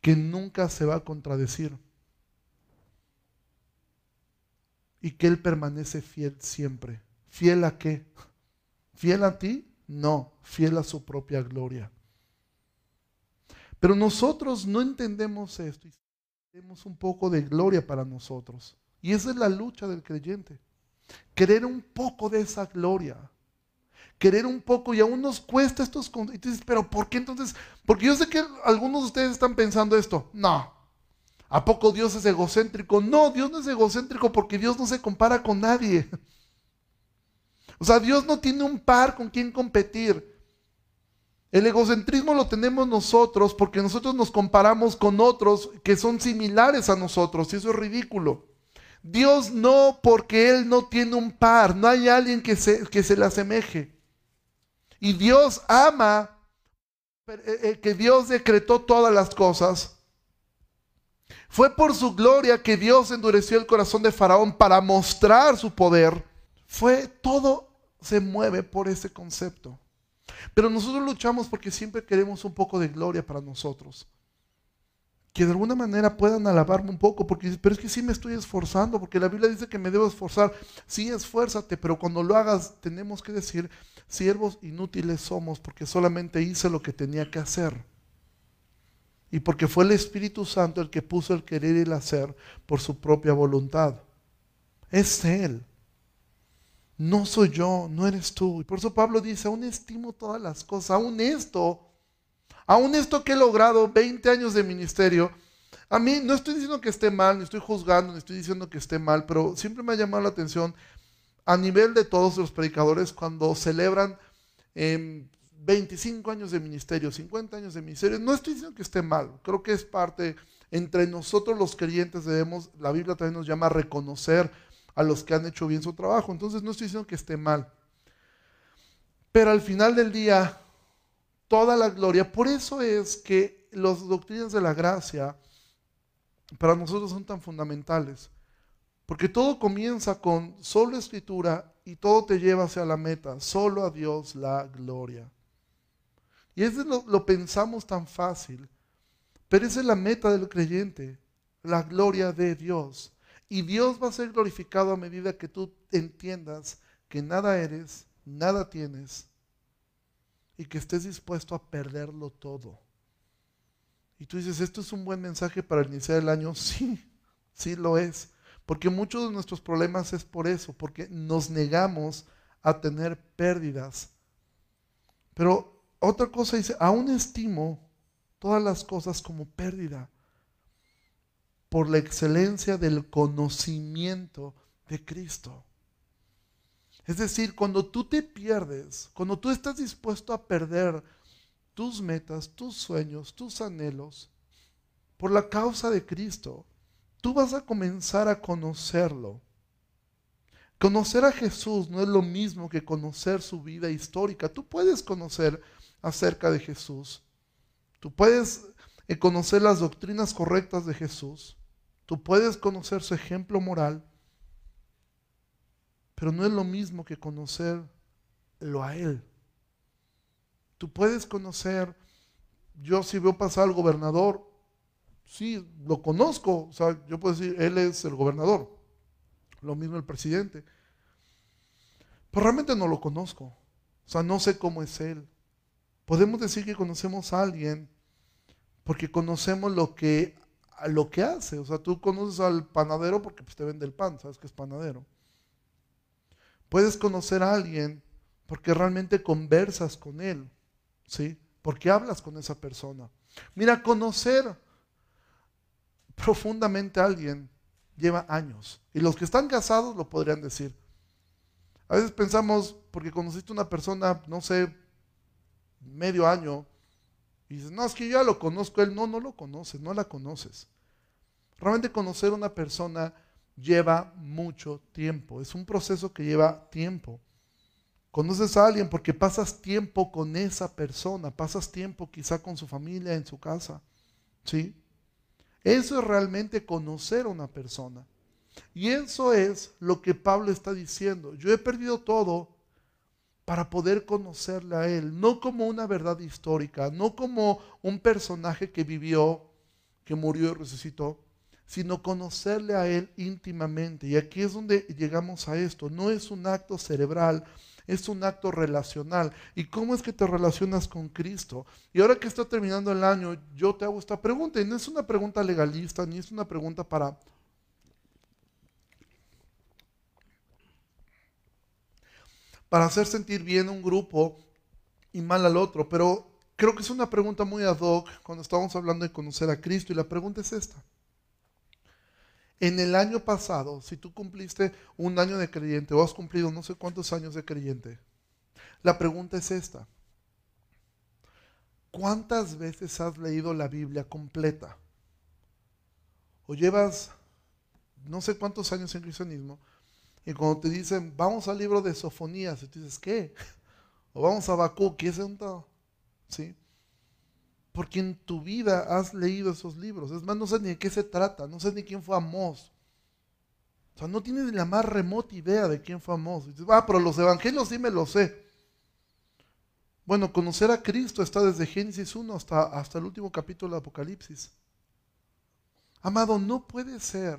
que nunca se va a contradecir. y que Él permanece fiel siempre. ¿Fiel a qué? ¿Fiel a ti? No, fiel a su propia gloria. Pero nosotros no entendemos esto y tenemos un poco de gloria para nosotros. Y esa es la lucha del creyente. Querer un poco de esa gloria. Querer un poco y aún nos cuesta estos... Y tú dices, pero ¿por qué entonces? Porque yo sé que algunos de ustedes están pensando esto. No, ¿A poco Dios es egocéntrico? No, Dios no es egocéntrico porque Dios no se compara con nadie. O sea, Dios no tiene un par con quien competir. El egocentrismo lo tenemos nosotros porque nosotros nos comparamos con otros que son similares a nosotros y eso es ridículo. Dios no porque Él no tiene un par, no hay alguien que se, que se le asemeje. Y Dios ama eh, eh, que Dios decretó todas las cosas fue por su gloria que Dios endureció el corazón de Faraón para mostrar su poder. Fue todo se mueve por ese concepto. Pero nosotros luchamos porque siempre queremos un poco de gloria para nosotros. Que de alguna manera puedan alabarme un poco, porque pero es que sí me estoy esforzando, porque la Biblia dice que me debo esforzar. Sí, esfuérzate, pero cuando lo hagas tenemos que decir, siervos inútiles somos, porque solamente hice lo que tenía que hacer y porque fue el Espíritu Santo el que puso el querer y el hacer por su propia voluntad. Es Él. No soy yo, no eres tú. Y por eso Pablo dice, aún estimo todas las cosas, aún esto, aún esto que he logrado, 20 años de ministerio, a mí no estoy diciendo que esté mal, ni estoy juzgando, ni estoy diciendo que esté mal, pero siempre me ha llamado la atención a nivel de todos los predicadores cuando celebran 25 años de ministerio, 50 años de ministerio, no estoy diciendo que esté mal, creo que es parte, entre nosotros los creyentes debemos, la Biblia también nos llama a reconocer a los que han hecho bien su trabajo, entonces no estoy diciendo que esté mal. Pero al final del día, toda la gloria, por eso es que las doctrinas de la gracia para nosotros son tan fundamentales, porque todo comienza con solo escritura y todo te lleva hacia la meta, solo a Dios la gloria. Y eso lo, lo pensamos tan fácil, pero esa es la meta del creyente, la gloria de Dios. Y Dios va a ser glorificado a medida que tú entiendas que nada eres, nada tienes y que estés dispuesto a perderlo todo. Y tú dices, ¿esto es un buen mensaje para iniciar el año? Sí, sí lo es. Porque muchos de nuestros problemas es por eso, porque nos negamos a tener pérdidas. Pero otra cosa dice, aún estimo todas las cosas como pérdida por la excelencia del conocimiento de Cristo. Es decir, cuando tú te pierdes, cuando tú estás dispuesto a perder tus metas, tus sueños, tus anhelos, por la causa de Cristo, tú vas a comenzar a conocerlo. Conocer a Jesús no es lo mismo que conocer su vida histórica. Tú puedes conocer acerca de Jesús. Tú puedes eh, conocer las doctrinas correctas de Jesús. Tú puedes conocer su ejemplo moral. Pero no es lo mismo que conocerlo a Él. Tú puedes conocer, yo si veo pasar al gobernador, sí, lo conozco. O sea, yo puedo decir, Él es el gobernador. Lo mismo el presidente. Pero realmente no lo conozco. O sea, no sé cómo es Él. Podemos decir que conocemos a alguien porque conocemos lo que, lo que hace. O sea, tú conoces al panadero porque pues, te vende el pan, sabes que es panadero. Puedes conocer a alguien porque realmente conversas con él, ¿sí? Porque hablas con esa persona. Mira, conocer profundamente a alguien lleva años. Y los que están casados lo podrían decir. A veces pensamos, porque conociste a una persona, no sé, medio año, y dices, no, es que yo ya lo conozco, él no, no lo conoces, no la conoces. Realmente conocer a una persona lleva mucho tiempo, es un proceso que lleva tiempo. Conoces a alguien porque pasas tiempo con esa persona, pasas tiempo quizá con su familia, en su casa, ¿sí? Eso es realmente conocer a una persona. Y eso es lo que Pablo está diciendo. Yo he perdido todo para poder conocerle a Él, no como una verdad histórica, no como un personaje que vivió, que murió y resucitó, sino conocerle a Él íntimamente. Y aquí es donde llegamos a esto. No es un acto cerebral, es un acto relacional. ¿Y cómo es que te relacionas con Cristo? Y ahora que está terminando el año, yo te hago esta pregunta. Y no es una pregunta legalista, ni es una pregunta para... para hacer sentir bien a un grupo y mal al otro, pero creo que es una pregunta muy ad hoc cuando estamos hablando de conocer a Cristo y la pregunta es esta. En el año pasado, si tú cumpliste un año de creyente o has cumplido no sé cuántos años de creyente, la pregunta es esta. ¿Cuántas veces has leído la Biblia completa? O llevas no sé cuántos años en cristianismo y cuando te dicen, vamos al libro de Sofonías, y tú dices, ¿qué? O vamos a Bakú, ¿qué es eso? ¿Sí? Porque en tu vida has leído esos libros. Es más, no sé ni de qué se trata, no sé ni quién fue Amós. O sea, no tienes la más remota idea de quién fue Amós. dices, ah, pero los evangelios sí me lo sé. Bueno, conocer a Cristo está desde Génesis 1 hasta, hasta el último capítulo de Apocalipsis. Amado, no puede ser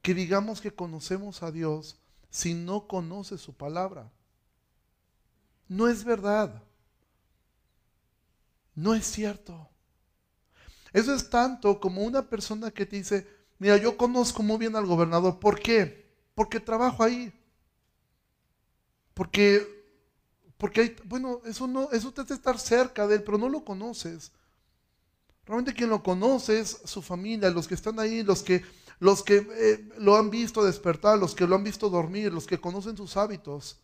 que digamos que conocemos a Dios si no conoces su palabra. No es verdad. No es cierto. Eso es tanto como una persona que te dice, mira, yo conozco muy bien al gobernador. ¿Por qué? Porque trabajo ahí. Porque, porque hay, bueno, eso no, eso te hace estar cerca de él, pero no lo conoces. Realmente quien lo conoce es su familia, los que están ahí, los que, los que eh, lo han visto despertar, los que lo han visto dormir, los que conocen sus hábitos.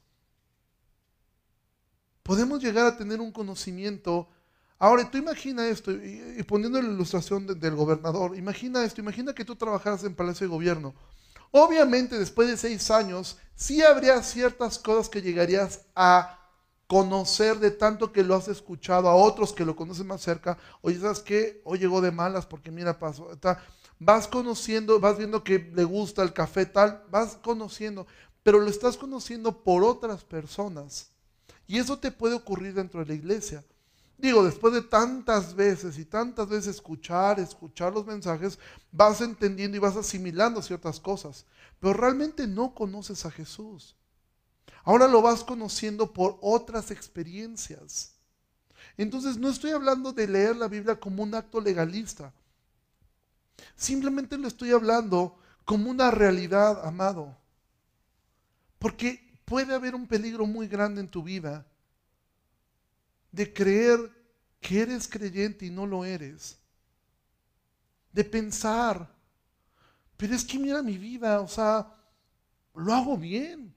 Podemos llegar a tener un conocimiento Ahora, tú imagina esto, y, poniendo la ilustración del gobernador, imagina esto, imagina que tú trabajaras en Palacio de Gobierno. Obviamente, después de seis años, sí habría ciertas cosas que llegarías a conocer de tanto que lo has escuchado a otros que lo conocen más cerca. Oye, ¿sabes qué? Hoy llegó de malas porque mira, pasó. Vas conociendo, vas viendo que le gusta el café tal, vas conociendo, pero lo estás conociendo por otras personas. Y eso te puede ocurrir dentro de la iglesia. Digo, después de tantas veces y tantas veces escuchar, escuchar los mensajes, vas entendiendo y vas asimilando ciertas cosas, pero realmente no conoces a Jesús. Ahora lo vas conociendo por otras experiencias. Entonces no estoy hablando de leer la Biblia como un acto legalista. Simplemente lo estoy hablando como una realidad, amado. Porque puede haber un peligro muy grande en tu vida de creer que eres creyente y no lo eres, de pensar, pero es que mira mi vida, o sea, lo hago bien,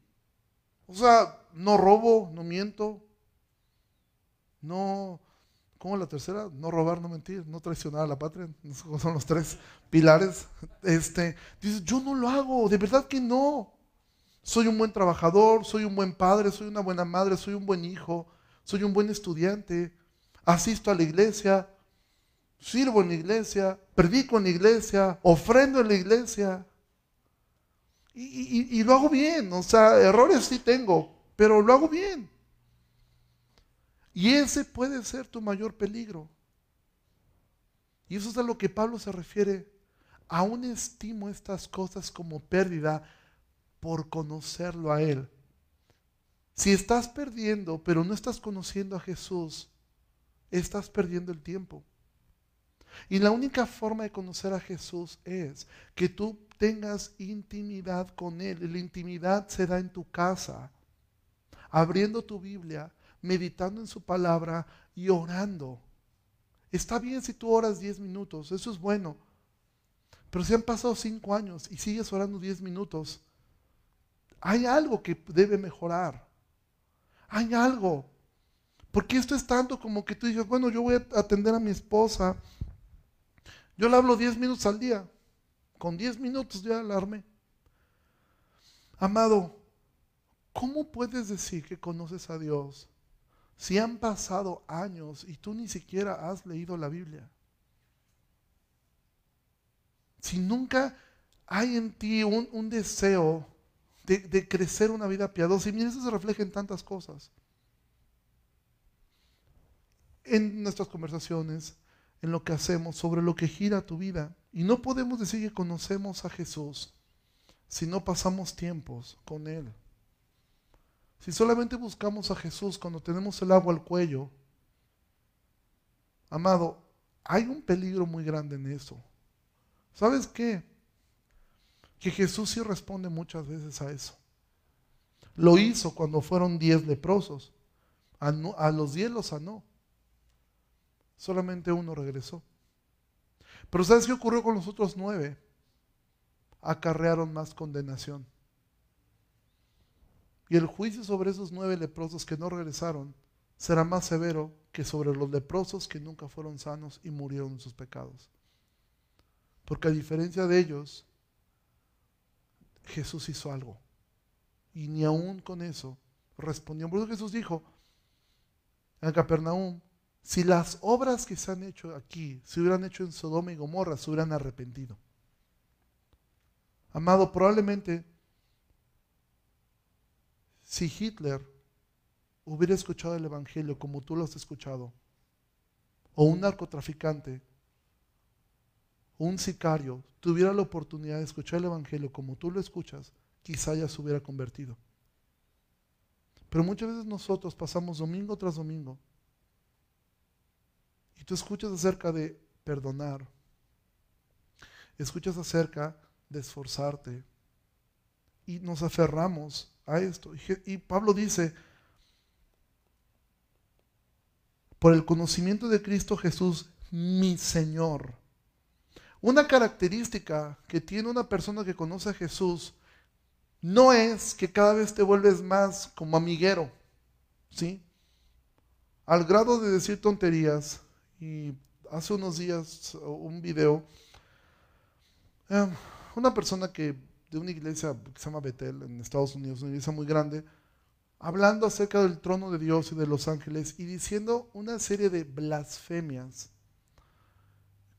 o sea, no robo, no miento, no ¿Cómo la tercera? No robar, no mentir, no traicionar a la patria. Son los tres pilares. Este, dices, yo no lo hago, de verdad que no. Soy un buen trabajador, soy un buen padre, soy una buena madre, soy un buen hijo, soy un buen estudiante, asisto a la iglesia, sirvo en la iglesia, predico en la iglesia, ofrendo en la iglesia. Y, lo hago bien, o sea, errores sí tengo, pero lo hago bien. Y ese puede ser tu mayor peligro. Y eso es a lo que Pablo se refiere. Aún estimo estas cosas como pérdida por conocerlo a Él. Si estás perdiendo, pero no estás conociendo a Jesús, estás perdiendo el tiempo. Y la única forma de conocer a Jesús es que tú tengas intimidad con Él. Y la intimidad se da en tu casa, abriendo tu Biblia meditando en su palabra y orando. Está bien si tú oras 10 minutos, eso es bueno. Pero si han pasado 5 años y sigues orando 10 minutos, hay algo que debe mejorar. Hay algo. Porque esto es tanto como que tú dices, bueno, yo voy a atender a mi esposa. Yo le hablo 10 minutos al día. Con 10 minutos ya alarme. Amado, ¿cómo puedes decir que conoces a Dios si han pasado años y tú ni siquiera has leído la Biblia? Si nunca hay en ti un, deseo de, crecer una vida piadosa, y mira, eso se refleja en tantas cosas. En nuestras conversaciones, en lo que hacemos, sobre lo que gira tu vida. Y no podemos decir que conocemos a Jesús si no pasamos tiempos con Él. Si solamente buscamos a Jesús cuando tenemos el agua al cuello, amado, hay un peligro muy grande en eso. ¿Sabes qué? Que Jesús sí responde muchas veces a eso. Lo hizo cuando fueron diez leprosos. A, los diez los sanó. Solamente uno regresó. Pero ¿sabes qué ocurrió con los otros nueve? Acarrearon más condenación. Y el juicio sobre esos nueve leprosos que no regresaron será más severo que sobre los leprosos que nunca fueron sanos y murieron en sus pecados. Porque a diferencia de ellos, Jesús hizo algo. Y ni aún con eso respondió. Por eso Jesús dijo en Capernaum, si las obras que se han hecho aquí se hubieran hecho en Sodoma y Gomorra, se hubieran arrepentido. Amado, probablemente si Hitler hubiera escuchado el Evangelio como tú lo has escuchado, o un narcotraficante, o un sicario, tuviera la oportunidad de escuchar el Evangelio como tú lo escuchas, quizá ya se hubiera convertido. Pero muchas veces nosotros pasamos domingo tras domingo y tú escuchas acerca de perdonar, escuchas acerca de esforzarte y nos aferramos a esto. Y Pablo dice, por el conocimiento de Cristo Jesús, mi Señor. Una característica que tiene una persona que conoce a Jesús no es que cada vez te vuelves más como amiguero, ¿sí? Al grado de decir tonterías. Y hace unos días un video, eh, una persona que de una iglesia que se llama Betel en Estados Unidos, una iglesia muy grande, hablando acerca del trono de Dios y de los ángeles y diciendo una serie de blasfemias.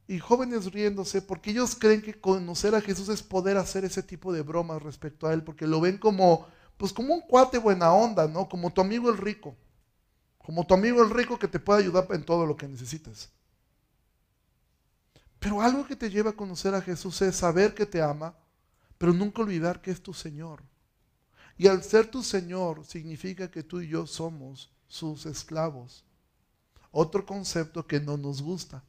Y jóvenes riéndose porque ellos creen que conocer a Jesús es poder hacer ese tipo de bromas respecto a él, porque lo ven como pues como un cuate buena onda, ¿no? Como tu amigo el rico. Como tu amigo el rico que te puede ayudar en todo lo que necesites. Pero algo que te lleva a conocer a Jesús es saber que te ama, pero nunca olvidar que es tu Señor. Y al ser tu Señor significa que tú y yo somos sus esclavos. Otro concepto que no nos gusta.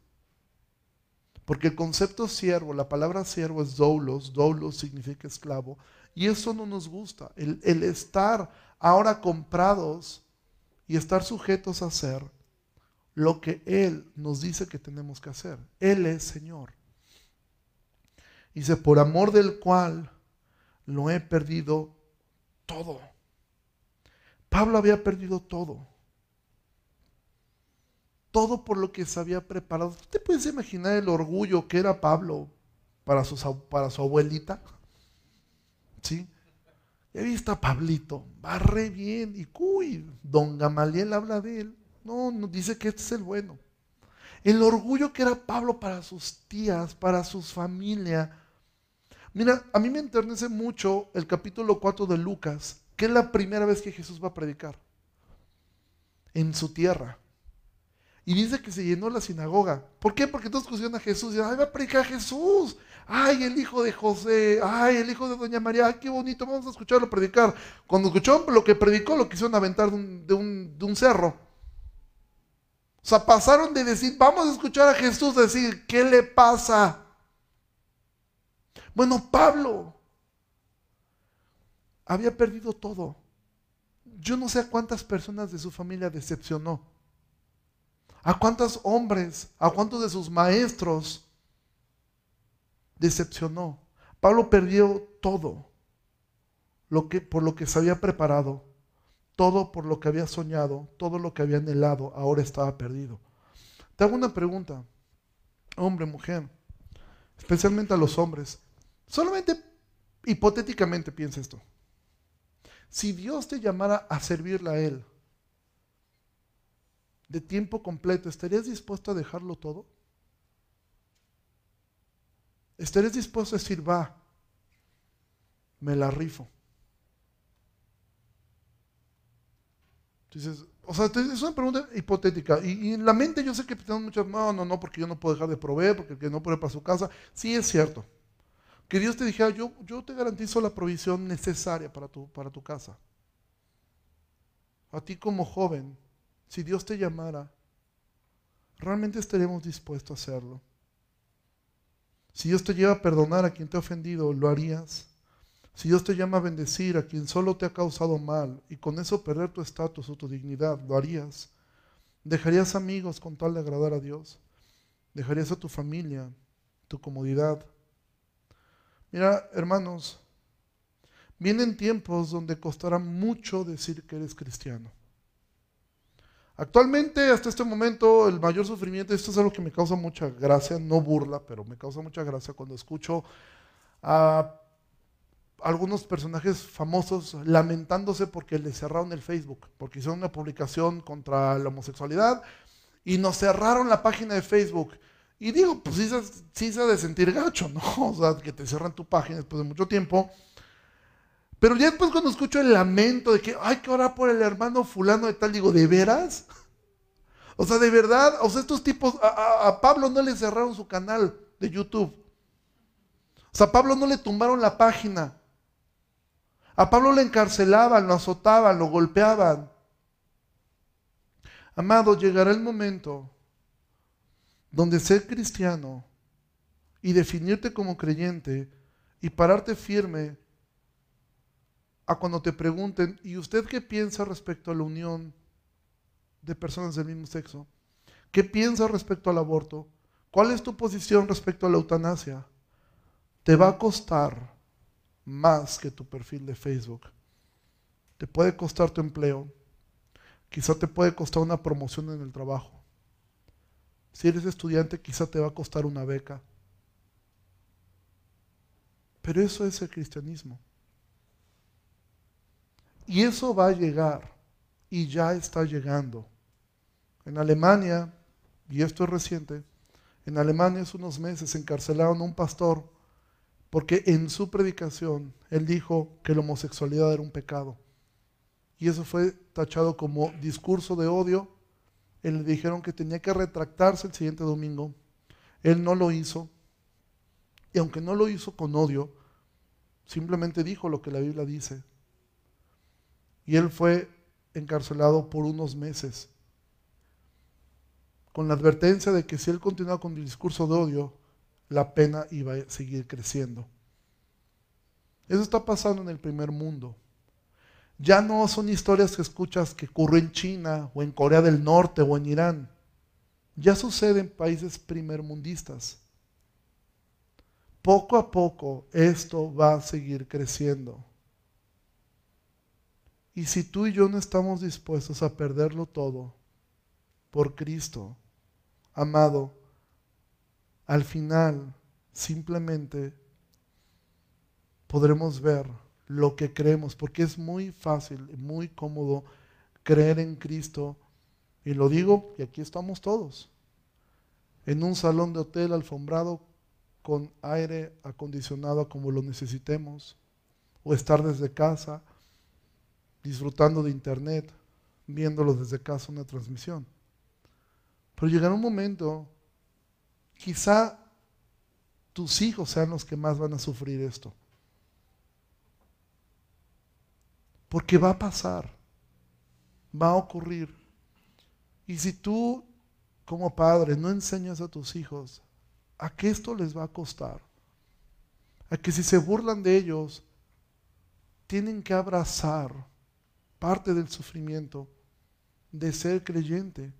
Porque el concepto siervo, la palabra siervo es doulos, doulos significa esclavo, y eso no nos gusta. El, el estar ahora comprados y estar sujetos a hacer lo que Él nos dice que tenemos que hacer. Él es Señor. Dice, por amor del cual lo he perdido todo. Pablo había perdido todo. Todo por lo que se había preparado. ¿Tú te puedes imaginar el orgullo que era Pablo para, para su abuelita? ¿Sí? Ya a Pablito, va re bien. Y cuy, don Gamaliel habla de él. No, no, dice que este es el bueno. El orgullo que era Pablo para sus tías, para su familia. Mira, a mí me enternece mucho el capítulo 4 de Lucas, que es la primera vez que Jesús va a predicar en su tierra. Y dice que se llenó la sinagoga. ¿Por qué? Porque todos escucharon a Jesús y ay, va a predicar Jesús. Ay, el hijo de José. Ay, el hijo de Doña María. Ay, qué bonito, vamos a escucharlo predicar. Cuando escucharon lo que predicó, lo quisieron aventar de un, de un, de un cerro. O sea, pasaron de decir, vamos a escuchar a Jesús decir, ¿qué le pasa? Bueno, Pablo había perdido todo. Yo no sé a cuántas personas de su familia decepcionó. ¿A cuántos hombres, a cuántos de sus maestros decepcionó? Pablo perdió todo lo que, por lo que se había preparado, todo por lo que había soñado, todo lo que había anhelado, ahora estaba perdido. Te hago una pregunta, hombre, mujer, especialmente a los hombres. Solamente hipotéticamente piensa esto. Si Dios te llamara a servirle a Él, de tiempo completo, ¿estarías dispuesto a dejarlo todo? ¿Estarías dispuesto a decir, va, me la rifo? Entonces, o sea, es una pregunta hipotética. Y, en la mente yo sé que tenemos muchas, no, no, no, porque yo no puedo dejar de proveer, porque el que no puede para su casa. Sí, es cierto. Que Dios te dijera, yo, yo te garantizo la provisión necesaria para tu, para tu casa. A ti como joven, si Dios te llamara, realmente estaremos dispuestos a hacerlo. Si Dios te lleva a perdonar a quien te ha ofendido, ¿lo harías? Si Dios te llama a bendecir a quien solo te ha causado mal y con eso perder tu estatus o tu dignidad, ¿lo harías? ¿Dejarías amigos con tal de agradar a Dios? ¿Dejarías a tu familia, tu comodidad? Mira, hermanos, vienen tiempos donde costará mucho decir que eres cristiano. Actualmente, hasta este momento, el mayor sufrimiento, esto es algo que me causa mucha gracia, no burla, pero me causa mucha gracia cuando escucho a algunos personajes famosos lamentándose porque les cerraron el Facebook, porque hicieron una publicación contra la homosexualidad y nos cerraron la página de Facebook. Y digo, pues sí, sí se ha de sentir gacho, ¿no? O sea, que te cierran tu página después de mucho tiempo. Pero ya después cuando escucho el lamento de que hay que orar por el hermano fulano de tal, digo, ¿de veras? O sea, de verdad, o sea, estos tipos, a, Pablo no le cerraron su canal de YouTube. O sea, a Pablo no le tumbaron la página. A Pablo le encarcelaban, lo azotaban, lo golpeaban. Amado, llegará el momento donde ser cristiano y definirte como creyente y pararte firme a cuando te pregunten, ¿y usted qué piensa respecto a la unión de personas del mismo sexo? ¿Qué piensa respecto al aborto? ¿Cuál es tu posición respecto a la eutanasia? Te va a costar más que tu perfil de Facebook. Te puede costar tu empleo. Quizá te puede costar una promoción en el trabajo. Si eres estudiante, quizá te va a costar una beca. Pero eso es el cristianismo. Y eso va a llegar y ya está llegando. En Alemania, y esto es reciente, en Alemania hace unos meses encarcelaron a un pastor porque en su predicación él dijo que la homosexualidad era un pecado. Y eso fue tachado como discurso de odio. Él le dijeron que tenía que retractarse el siguiente domingo. Él no lo hizo. Y aunque no lo hizo con odio, simplemente dijo lo que la Biblia dice. Y él fue encarcelado por unos meses, con la advertencia de que si él continuaba con el discurso de odio, la pena iba a seguir creciendo. Eso está pasando en el primer mundo. Ya no son historias que escuchas que ocurrió en China o en Corea del Norte o en Irán. Ya sucede en países primermundistas. Poco a poco esto va a seguir creciendo. Y si tú y yo no estamos dispuestos a perderlo todo por Cristo, amado, al final simplemente podremos ver lo que creemos, porque es muy fácil, muy cómodo creer en Cristo. Y lo digo, y aquí estamos todos, en un salón de hotel alfombrado con aire acondicionado como lo necesitemos, o estar desde casa, disfrutando de internet, viéndolo desde casa una transmisión. Pero llegará un momento, quizá tus hijos sean los que más van a sufrir esto. Porque va a pasar, va a ocurrir. Y si tú como padre no enseñas a tus hijos a que esto les va a costar, a que si se burlan de ellos, tienen que abrazar parte del sufrimiento de ser creyente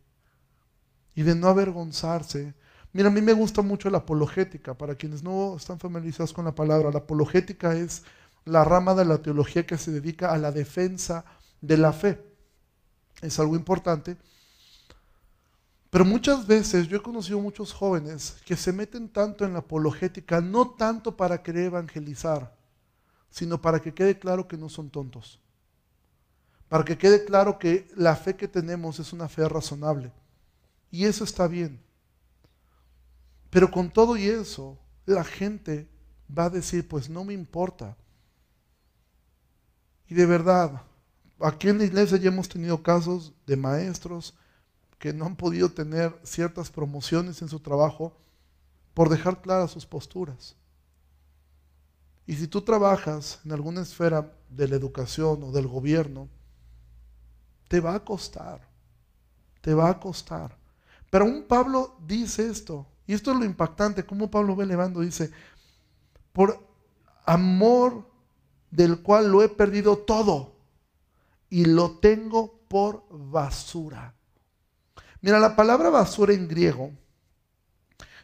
y de no avergonzarse. Mira, a mí me gusta mucho la apologética. Para quienes no están familiarizados con la palabra, la apologética es la rama de la teología que se dedica a la defensa de la fe. Es algo importante. Pero muchas veces yo he conocido muchos jóvenes que se meten tanto en la apologética, no tanto para querer evangelizar, sino para que quede claro que no son tontos. Para que quede claro que la fe que tenemos es una fe razonable. Y eso está bien. Pero con todo y eso, la gente va a decir, pues no me importa. Y de verdad, aquí en la iglesia ya hemos tenido casos de maestros que no han podido tener ciertas promociones en su trabajo por dejar claras sus posturas. Y si tú trabajas en alguna esfera de la educación o del gobierno, te va a costar, te va a costar. Pero un Pablo dice esto, y esto es lo impactante, como Pablo ve elevando, dice, por amor del cual lo he perdido todo y lo tengo por basura. Mira, la palabra basura en griego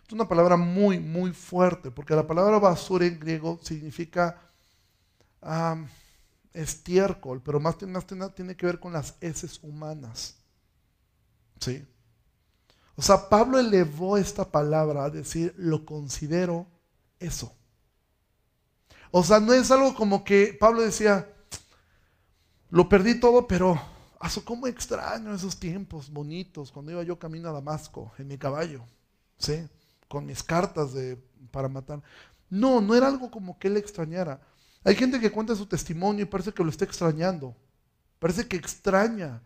es una palabra muy, muy fuerte, porque la palabra basura en griego significa estiércol, pero más, más tiene que ver con las heces humanas. ¿Sí? O sea, Pablo elevó esta palabra a decir, lo considero eso. O sea, no es algo como que Pablo decía, lo perdí todo, pero ¿cómo extraño esos tiempos bonitos cuando iba yo camino a Damasco en mi caballo? ¿Sí? Con mis cartas de, para matar. No, no era algo como que él extrañara. Hay gente que cuenta su testimonio y parece que lo está extrañando. Parece que extraña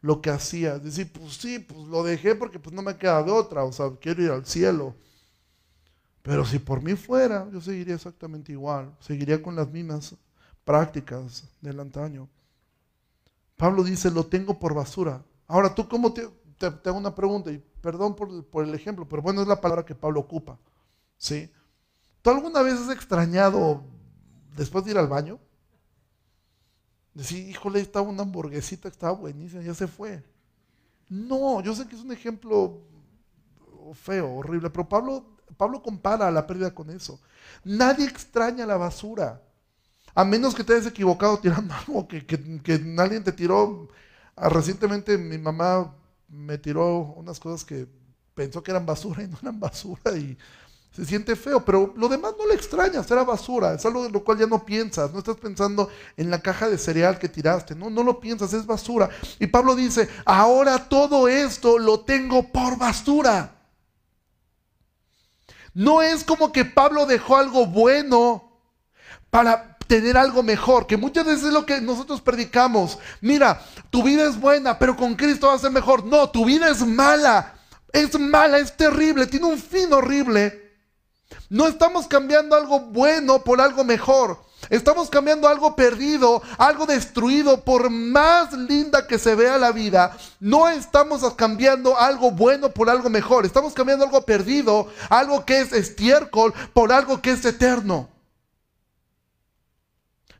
lo que hacía. Decir, pues sí, pues lo dejé porque pues no me queda de otra. O sea, quiero ir al cielo. Pero si por mí fuera, yo seguiría exactamente igual. Seguiría con las mismas prácticas del antaño. Pablo dice, lo tengo por basura. Ahora, ¿tú cómo te, te, hago una pregunta? Y perdón por, por, el ejemplo, pero bueno, es la palabra que Pablo ocupa. ¿Sí? ¿Tú alguna vez has extrañado después de ir al baño, decir, híjole, estaba una hamburguesita que estaba buenísima, ya se fue. No, yo sé que es un ejemplo feo, horrible, pero Pablo, Pablo compara la pérdida con eso. Nadie extraña la basura, a menos que te hayas equivocado tirando algo, que, que, que alguien te tiró. Ah, recientemente mi mamá me tiró unas cosas que pensó que eran basura y no eran basura y se siente feo, pero lo demás no le extrañas, era basura, es algo de lo cual ya no piensas, no estás pensando en la caja de cereal que tiraste, no, no lo piensas, es basura. Y Pablo dice, ahora todo esto lo tengo por basura. No es como que Pablo dejó algo bueno para tener algo mejor, que muchas veces es lo que nosotros predicamos. Mira, tu vida es buena, pero con Cristo va a ser mejor. No, tu vida es mala, es mala, es terrible, tiene un fin horrible. No estamos cambiando algo bueno por algo mejor. Estamos cambiando algo perdido, algo destruido, por más linda que se vea la vida. No estamos cambiando algo bueno por algo mejor. Estamos cambiando algo perdido, algo que es estiércol, por algo que es eterno.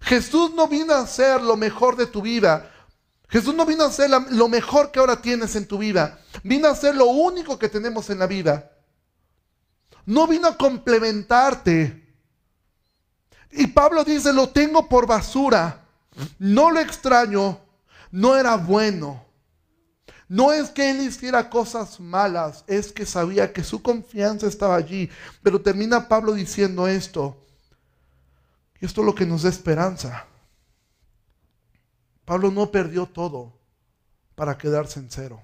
Jesús no vino a ser lo mejor de tu vida. Jesús no vino a ser lo mejor que ahora tienes en tu vida. Vino a ser lo único que tenemos en la vida. No vino a complementarte. Y Pablo dice, lo tengo por basura. No lo extraño. No era bueno. No es que él hiciera cosas malas, es que sabía que su confianza estaba allí. Pero termina Pablo diciendo esto. Y esto es lo que nos da esperanza. Pablo no perdió todo para quedarse en cero.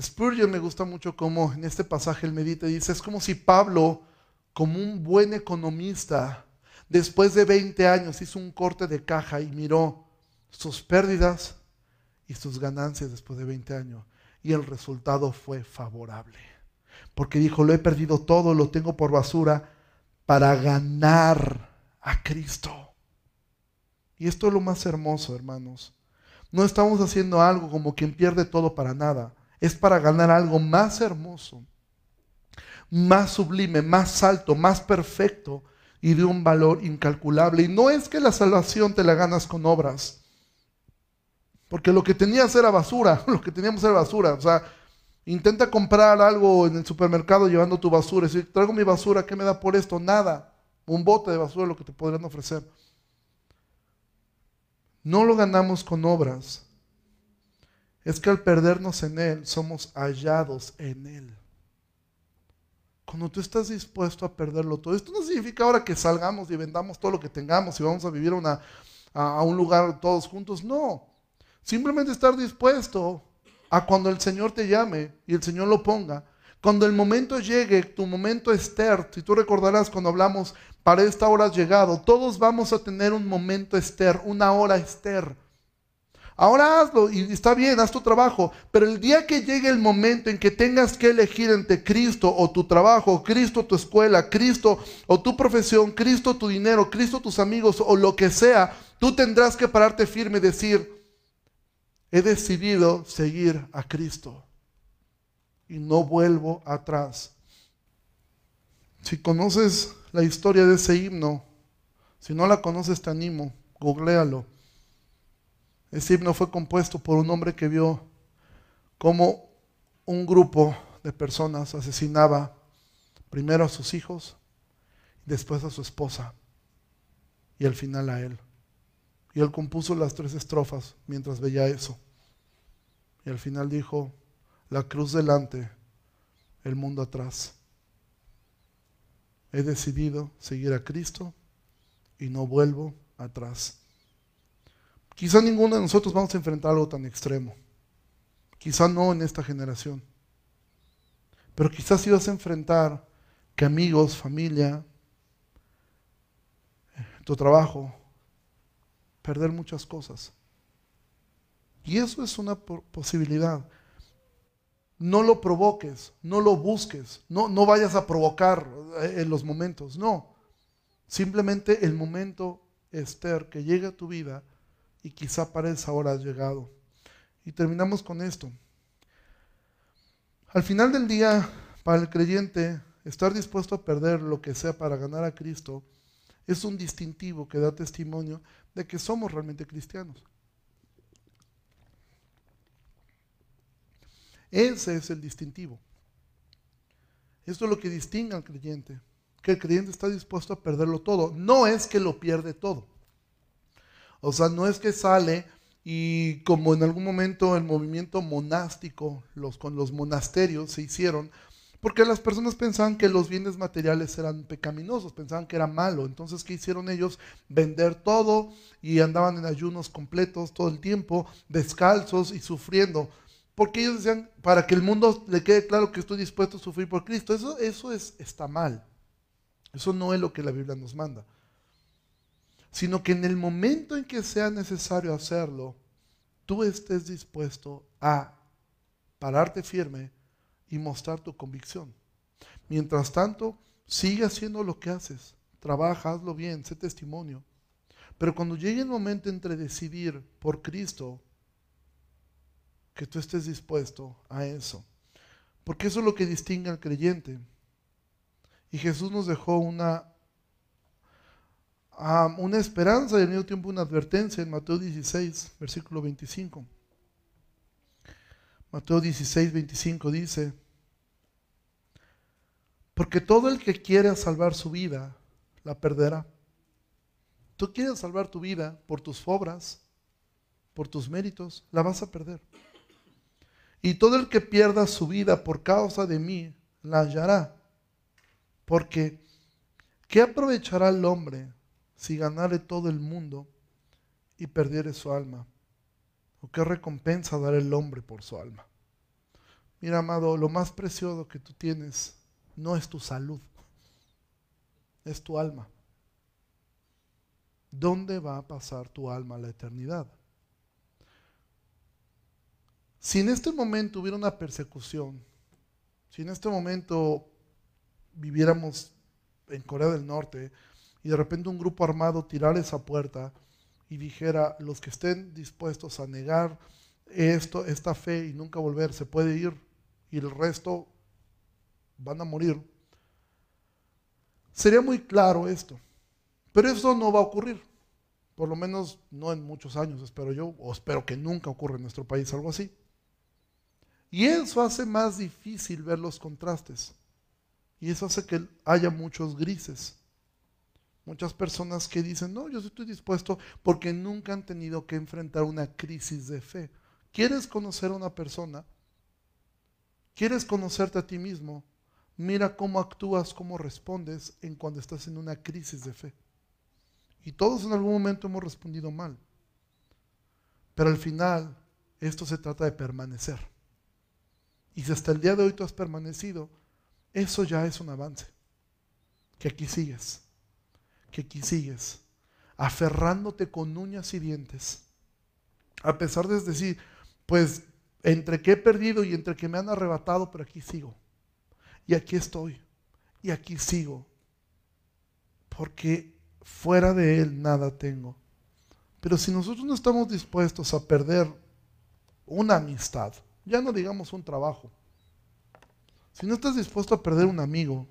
Spurgeon me gusta mucho cómo en este pasaje él medita dice, es como si Pablo, como un buen economista, después de 20 años hizo un corte de caja y miró sus pérdidas y sus ganancias después de 20 años. Y el resultado fue favorable. Porque dijo, lo he perdido todo, lo tengo por basura para ganar a Cristo. Y esto es lo más hermoso, hermanos. No estamos haciendo algo como quien pierde todo para nada. Es para ganar algo más hermoso, más sublime, más alto, más perfecto y de un valor incalculable. Y no es que la salvación te la ganas con obras. Porque lo que tenías era basura, lo que teníamos era basura. O sea, intenta comprar algo en el supermercado llevando tu basura. Si traigo mi basura, ¿qué me da por esto? Nada. Un bote de basura es lo que te podrían ofrecer. No lo ganamos con obras. Es que al perdernos en Él, somos hallados en Él. Cuando tú estás dispuesto a perderlo todo, esto no significa ahora que salgamos y vendamos todo lo que tengamos y vamos a vivir a, a un lugar todos juntos. No. Simplemente estar dispuesto a cuando el Señor te llame y el Señor lo ponga. Cuando el momento llegue, tu momento Esther, si tú recordarás cuando hablamos, para esta hora has llegado, todos vamos a tener un momento Esther, una hora Esther. Ahora hazlo y está bien, haz tu trabajo, pero el día que llegue el momento en que tengas que elegir entre Cristo o tu trabajo, Cristo tu escuela, Cristo o tu profesión, Cristo tu dinero, Cristo tus amigos o lo que sea, tú tendrás que pararte firme y decir, he decidido seguir a Cristo y no vuelvo atrás. Si conoces la historia de ese himno, si no la conoces te animo, googlealo. Ese himno fue compuesto por un hombre que vio cómo un grupo de personas asesinaba primero a sus hijos, después a su esposa y al final a él. Y él compuso las tres estrofas mientras veía eso. Y al final dijo, la cruz delante, el mundo atrás. He decidido seguir a Cristo y no vuelvo atrás. Quizá ninguno de nosotros vamos a enfrentar algo tan extremo. Quizá no en esta generación. Pero quizás si vas a enfrentar que amigos, familia, tu trabajo, perder muchas cosas. Y eso es una posibilidad. No lo provoques, no lo busques, no, no vayas a provocar eh, en los momentos, no. Simplemente el momento, Esther, que llegue a tu vida y quizá para esa hora has llegado. Y terminamos con esto. Al final del día, para el creyente, estar dispuesto a perder lo que sea para ganar a Cristo es un distintivo que da testimonio de que somos realmente cristianos. Ese es el distintivo. Esto es lo que distingue al creyente, que el creyente está dispuesto a perderlo todo. No es que lo pierde todo. O sea, no es que sale y como en algún momento el movimiento monástico, los, con los monasterios se hicieron, porque las personas pensaban que los bienes materiales eran pecaminosos, pensaban que era malo. Entonces, ¿qué hicieron ellos? Vender todo y andaban en ayunos completos todo el tiempo, descalzos y sufriendo. Porque ellos decían, para que el mundo le quede claro que estoy dispuesto a sufrir por Cristo. Eso, eso es, está mal. Eso no es lo que la Biblia nos manda. Sino que en el momento en que sea necesario hacerlo, tú estés dispuesto a pararte firme y mostrar tu convicción. Mientras tanto, sigue haciendo lo que haces. Trabaja, hazlo bien, sé testimonio. Pero cuando llegue el momento entre decidir por Cristo, que tú estés dispuesto a eso. Porque eso es lo que distingue al creyente. Y Jesús nos dejó una, una esperanza y al mismo tiempo una advertencia en Mateo 16, versículo 25. Mateo 16, 25 dice, porque todo el que quiera salvar su vida, la perderá. Tú quieres salvar tu vida por tus obras, por tus méritos, la vas a perder. Y todo el que pierda su vida por causa de mí, la hallará. Porque, ¿qué aprovechará el hombre si ganare todo el mundo y perdiere su alma? ¿O qué recompensa dará el hombre por su alma? Mira, amado, lo más precioso que tú tienes no es tu salud, es tu alma. ¿Dónde va a pasar tu alma a la eternidad? Si en este momento hubiera una persecución, si en este momento viviéramos en Corea del Norte y de repente un grupo armado tirara esa puerta y dijera, los que estén dispuestos a negar esto, esta fe y nunca volver, se puede ir y el resto van a morir. Sería muy claro esto, pero eso no va a ocurrir, por lo menos no en muchos años, espero yo, o espero que nunca ocurra en nuestro país algo así. Y eso hace más difícil ver los contrastes. Y eso hace que haya muchos grises. Muchas personas que dicen, no, yo estoy dispuesto porque nunca han tenido que enfrentar una crisis de fe. ¿Quieres conocer a una persona? ¿Quieres conocerte a ti mismo? Mira cómo actúas, cómo respondes en cuando estás en una crisis de fe. Y todos en algún momento hemos respondido mal. Pero al final, esto se trata de permanecer. Y si hasta el día de hoy tú has permanecido, eso ya es un avance. Que aquí sigues, que aquí sigues, aferrándote con uñas y dientes. A pesar de decir, pues entre que he perdido y entre que me han arrebatado, pero aquí sigo. Y aquí estoy. Y aquí sigo. Porque fuera de Él nada tengo. Pero si nosotros no estamos dispuestos a perder una amistad, ya no digamos un trabajo. Si no estás dispuesto a perder un amigo,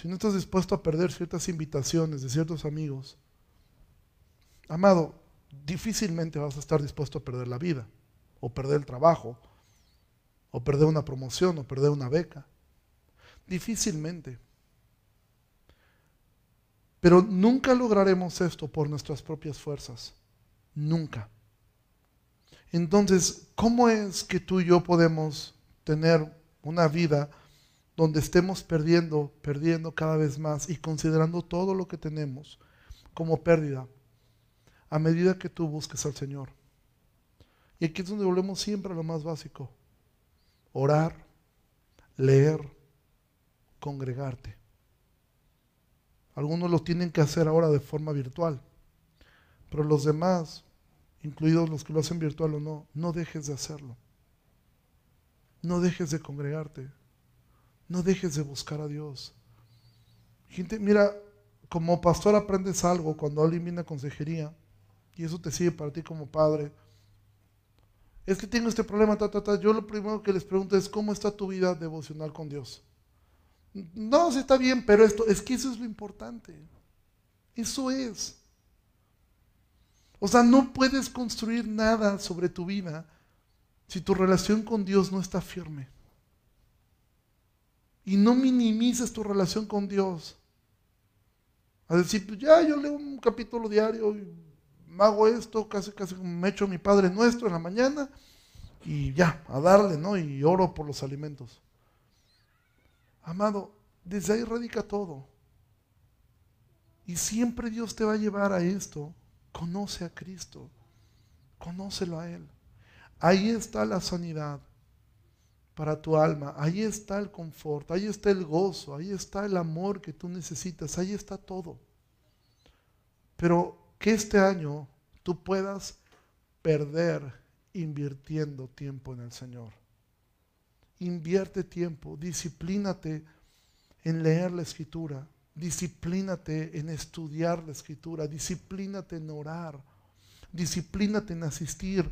si no estás dispuesto a perder ciertas invitaciones de ciertos amigos, amado, difícilmente vas a estar dispuesto a perder la vida, o perder el trabajo, o perder una promoción, o perder una beca. Difícilmente. Pero nunca lograremos esto por nuestras propias fuerzas. Nunca. Entonces, ¿cómo es que tú y yo podemos tener una vida donde estemos perdiendo, perdiendo cada vez más y considerando todo lo que tenemos como pérdida a medida que tú busques al Señor? Y aquí es donde volvemos siempre a lo más básico. Orar, leer, congregarte. Algunos lo tienen que hacer ahora de forma virtual, pero los demás incluidos los que lo hacen virtual o no, no dejes de hacerlo. No dejes de congregarte. No dejes de buscar a Dios. Gente, mira, como pastor aprendes algo cuando alguien viene a consejería y eso te sirve para ti como padre. Es que tengo este problema, ta, ta, ta. Yo lo primero que les pregunto es, ¿cómo está tu vida devocional con Dios? No, sí está bien, pero esto, es que eso es lo importante. Eso es. O sea, no puedes construir nada sobre tu vida si tu relación con Dios no está firme. Y no minimices tu relación con Dios. A decir, pues ya yo leo un capítulo diario y hago esto, casi casi me echo mi Padre Nuestro en la mañana y ya, a darle, ¿no? Y oro por los alimentos. Amado, desde ahí radica todo. Y siempre Dios te va a llevar a esto Conoce a Cristo. Conócelo a Él. Ahí está la sanidad para tu alma. Ahí está el confort. Ahí está el gozo. Ahí está el amor que tú necesitas. Ahí está todo. Pero que este año tú puedas perder invirtiendo tiempo en el Señor. Invierte tiempo, disciplínate en leer la escritura, Disciplínate en estudiar la escritura, disciplínate en orar, disciplínate en asistir.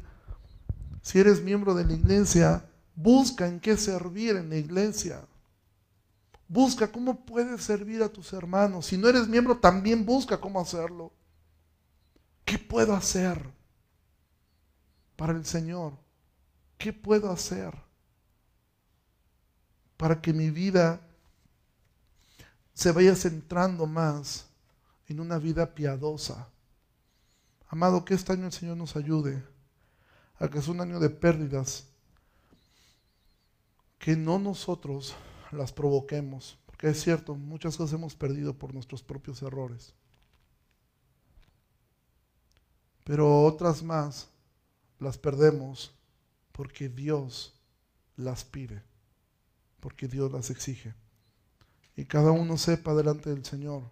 Si eres miembro de la iglesia, busca en qué servir en la iglesia. Busca cómo puedes servir a tus hermanos. Si no eres miembro, también busca cómo hacerlo. ¿Qué puedo hacer para el Señor? ¿Qué puedo hacer para que mi vida se vaya centrando más en una vida piadosa, Amado, que este año el Señor nos ayude a que es un año de pérdidas, que no nosotros las provoquemos, porque es cierto, muchas cosas hemos perdido por nuestros propios errores, pero otras más las perdemos porque Dios las pide, porque Dios las exige. Y cada uno sepa delante del Señor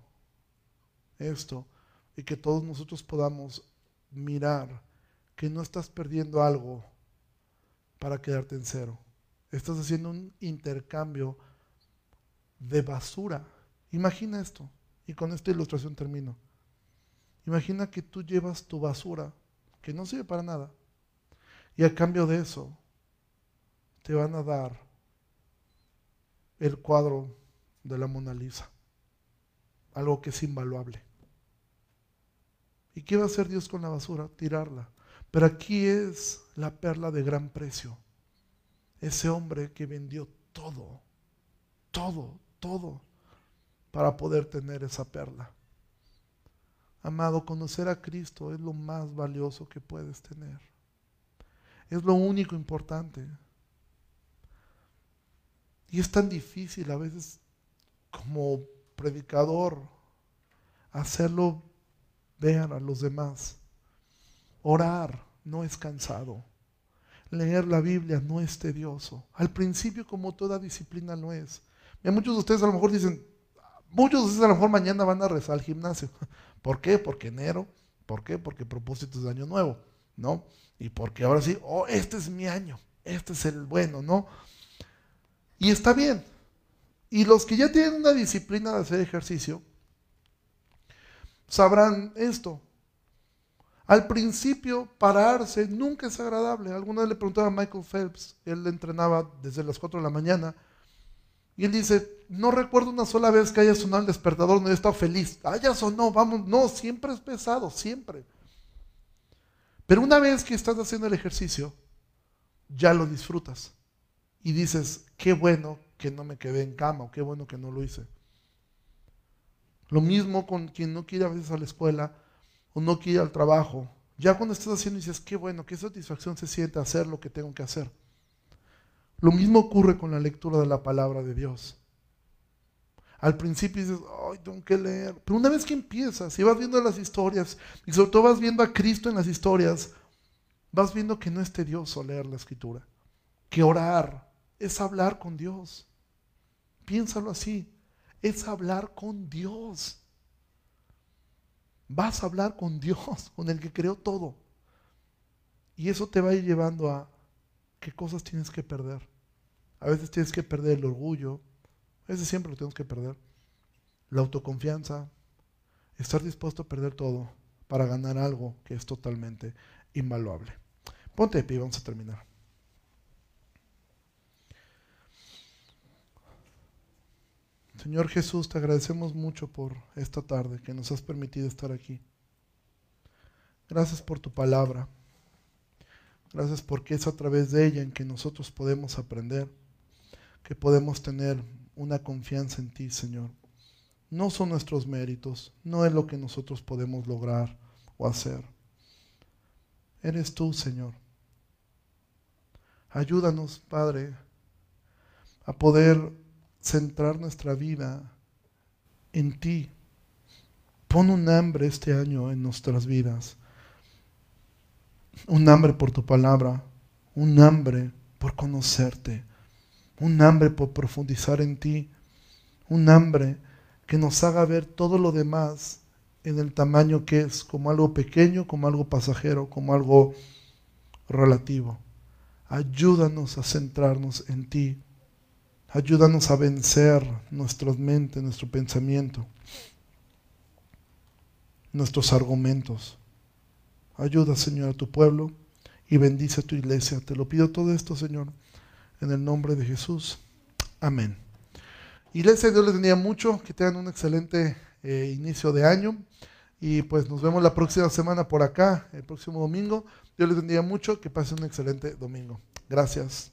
esto y que todos nosotros podamos mirar que no estás perdiendo algo para quedarte en cero. Estás haciendo un intercambio de basura. Imagina esto, y con esta ilustración termino. Imagina que tú llevas tu basura, que no sirve para nada, y a cambio de eso te van a dar el cuadro de la Mona Lisa, algo que es invaluable. ¿Y qué va a hacer Dios con la basura? Tirarla. Pero aquí es la perla de gran precio. Ese hombre que vendió todo, todo, todo, para poder tener esa perla. Amado, conocer a Cristo es lo más valioso que puedes tener. Es lo único importante. Y es tan difícil a veces como predicador hacerlo vean a los demás. Orar no es cansado. Leer la Biblia no es tedioso. Al principio, como toda disciplina, no es. muchos de ustedes a lo mejor dicen, muchos de ustedes a lo mejor mañana van a rezar al gimnasio. ¿Por qué? Porque enero. ¿Por qué? Porque propósitos de año nuevo, ¿no? Y porque ahora sí, oh, este es mi año, este es el bueno, ¿no? Y está bien. Y los que ya tienen una disciplina de hacer ejercicio, sabrán esto. Al principio, pararse nunca es agradable. Alguna vez le preguntaba a Michael Phelps, él entrenaba desde las 4 de la mañana, y él dice, no recuerdo una sola vez que haya sonado el despertador, no he estado feliz. Ah, ya sonó, vamos. No, siempre es pesado, siempre. Pero una vez que estás haciendo el ejercicio, ya lo disfrutas. Y dices, qué bueno que no me quedé en cama, o qué bueno que no lo hice. Lo mismo con quien no quiere a veces a la escuela o no quiere al trabajo. Ya cuando estás haciendo dices, qué bueno, qué satisfacción se siente hacer lo que tengo que hacer. Lo mismo ocurre con la lectura de la palabra de Dios. Al principio dices, ay, tengo que leer. Pero una vez que empiezas y vas viendo las historias, y sobre todo vas viendo a Cristo en las historias, vas viendo que no es tedioso leer la escritura. Que orar es hablar con Dios. Piénsalo así es hablar con Dios. Vas a hablar con Dios, con el que creó todo. Y eso te va a ir llevando a qué cosas tienes que perder. A veces tienes que perder el orgullo, a veces siempre lo tenemos que perder. La autoconfianza, estar dispuesto a perder todo para ganar algo que es totalmente invaluable. Ponte de pie, vamos a terminar. Señor Jesús, te agradecemos mucho por esta tarde que nos has permitido estar aquí. Gracias por tu palabra. Gracias porque es a través de ella en que nosotros podemos aprender, que podemos tener una confianza en ti, Señor. No son nuestros méritos, no es lo que nosotros podemos lograr o hacer. Eres tú, Señor. Ayúdanos, Padre, a poder centrar nuestra vida en ti. Pon un hambre este año en nuestras vidas. Un hambre por tu palabra. Un hambre por conocerte. Un hambre por profundizar en ti. Un hambre que nos haga ver todo lo demás en el tamaño que es, como algo pequeño, como algo pasajero, como algo relativo. Ayúdanos a centrarnos en ti Ayúdanos a vencer nuestras mentes, nuestro pensamiento, nuestros argumentos. Ayuda, Señor, a tu pueblo y bendice a tu iglesia. Te lo pido todo esto, Señor, en el nombre de Jesús. Amén. Iglesia, Dios les bendiga mucho, que tengan un excelente eh, inicio de año y pues nos vemos la próxima semana por acá, el próximo domingo. Dios les bendiga mucho, que pasen un excelente domingo. Gracias.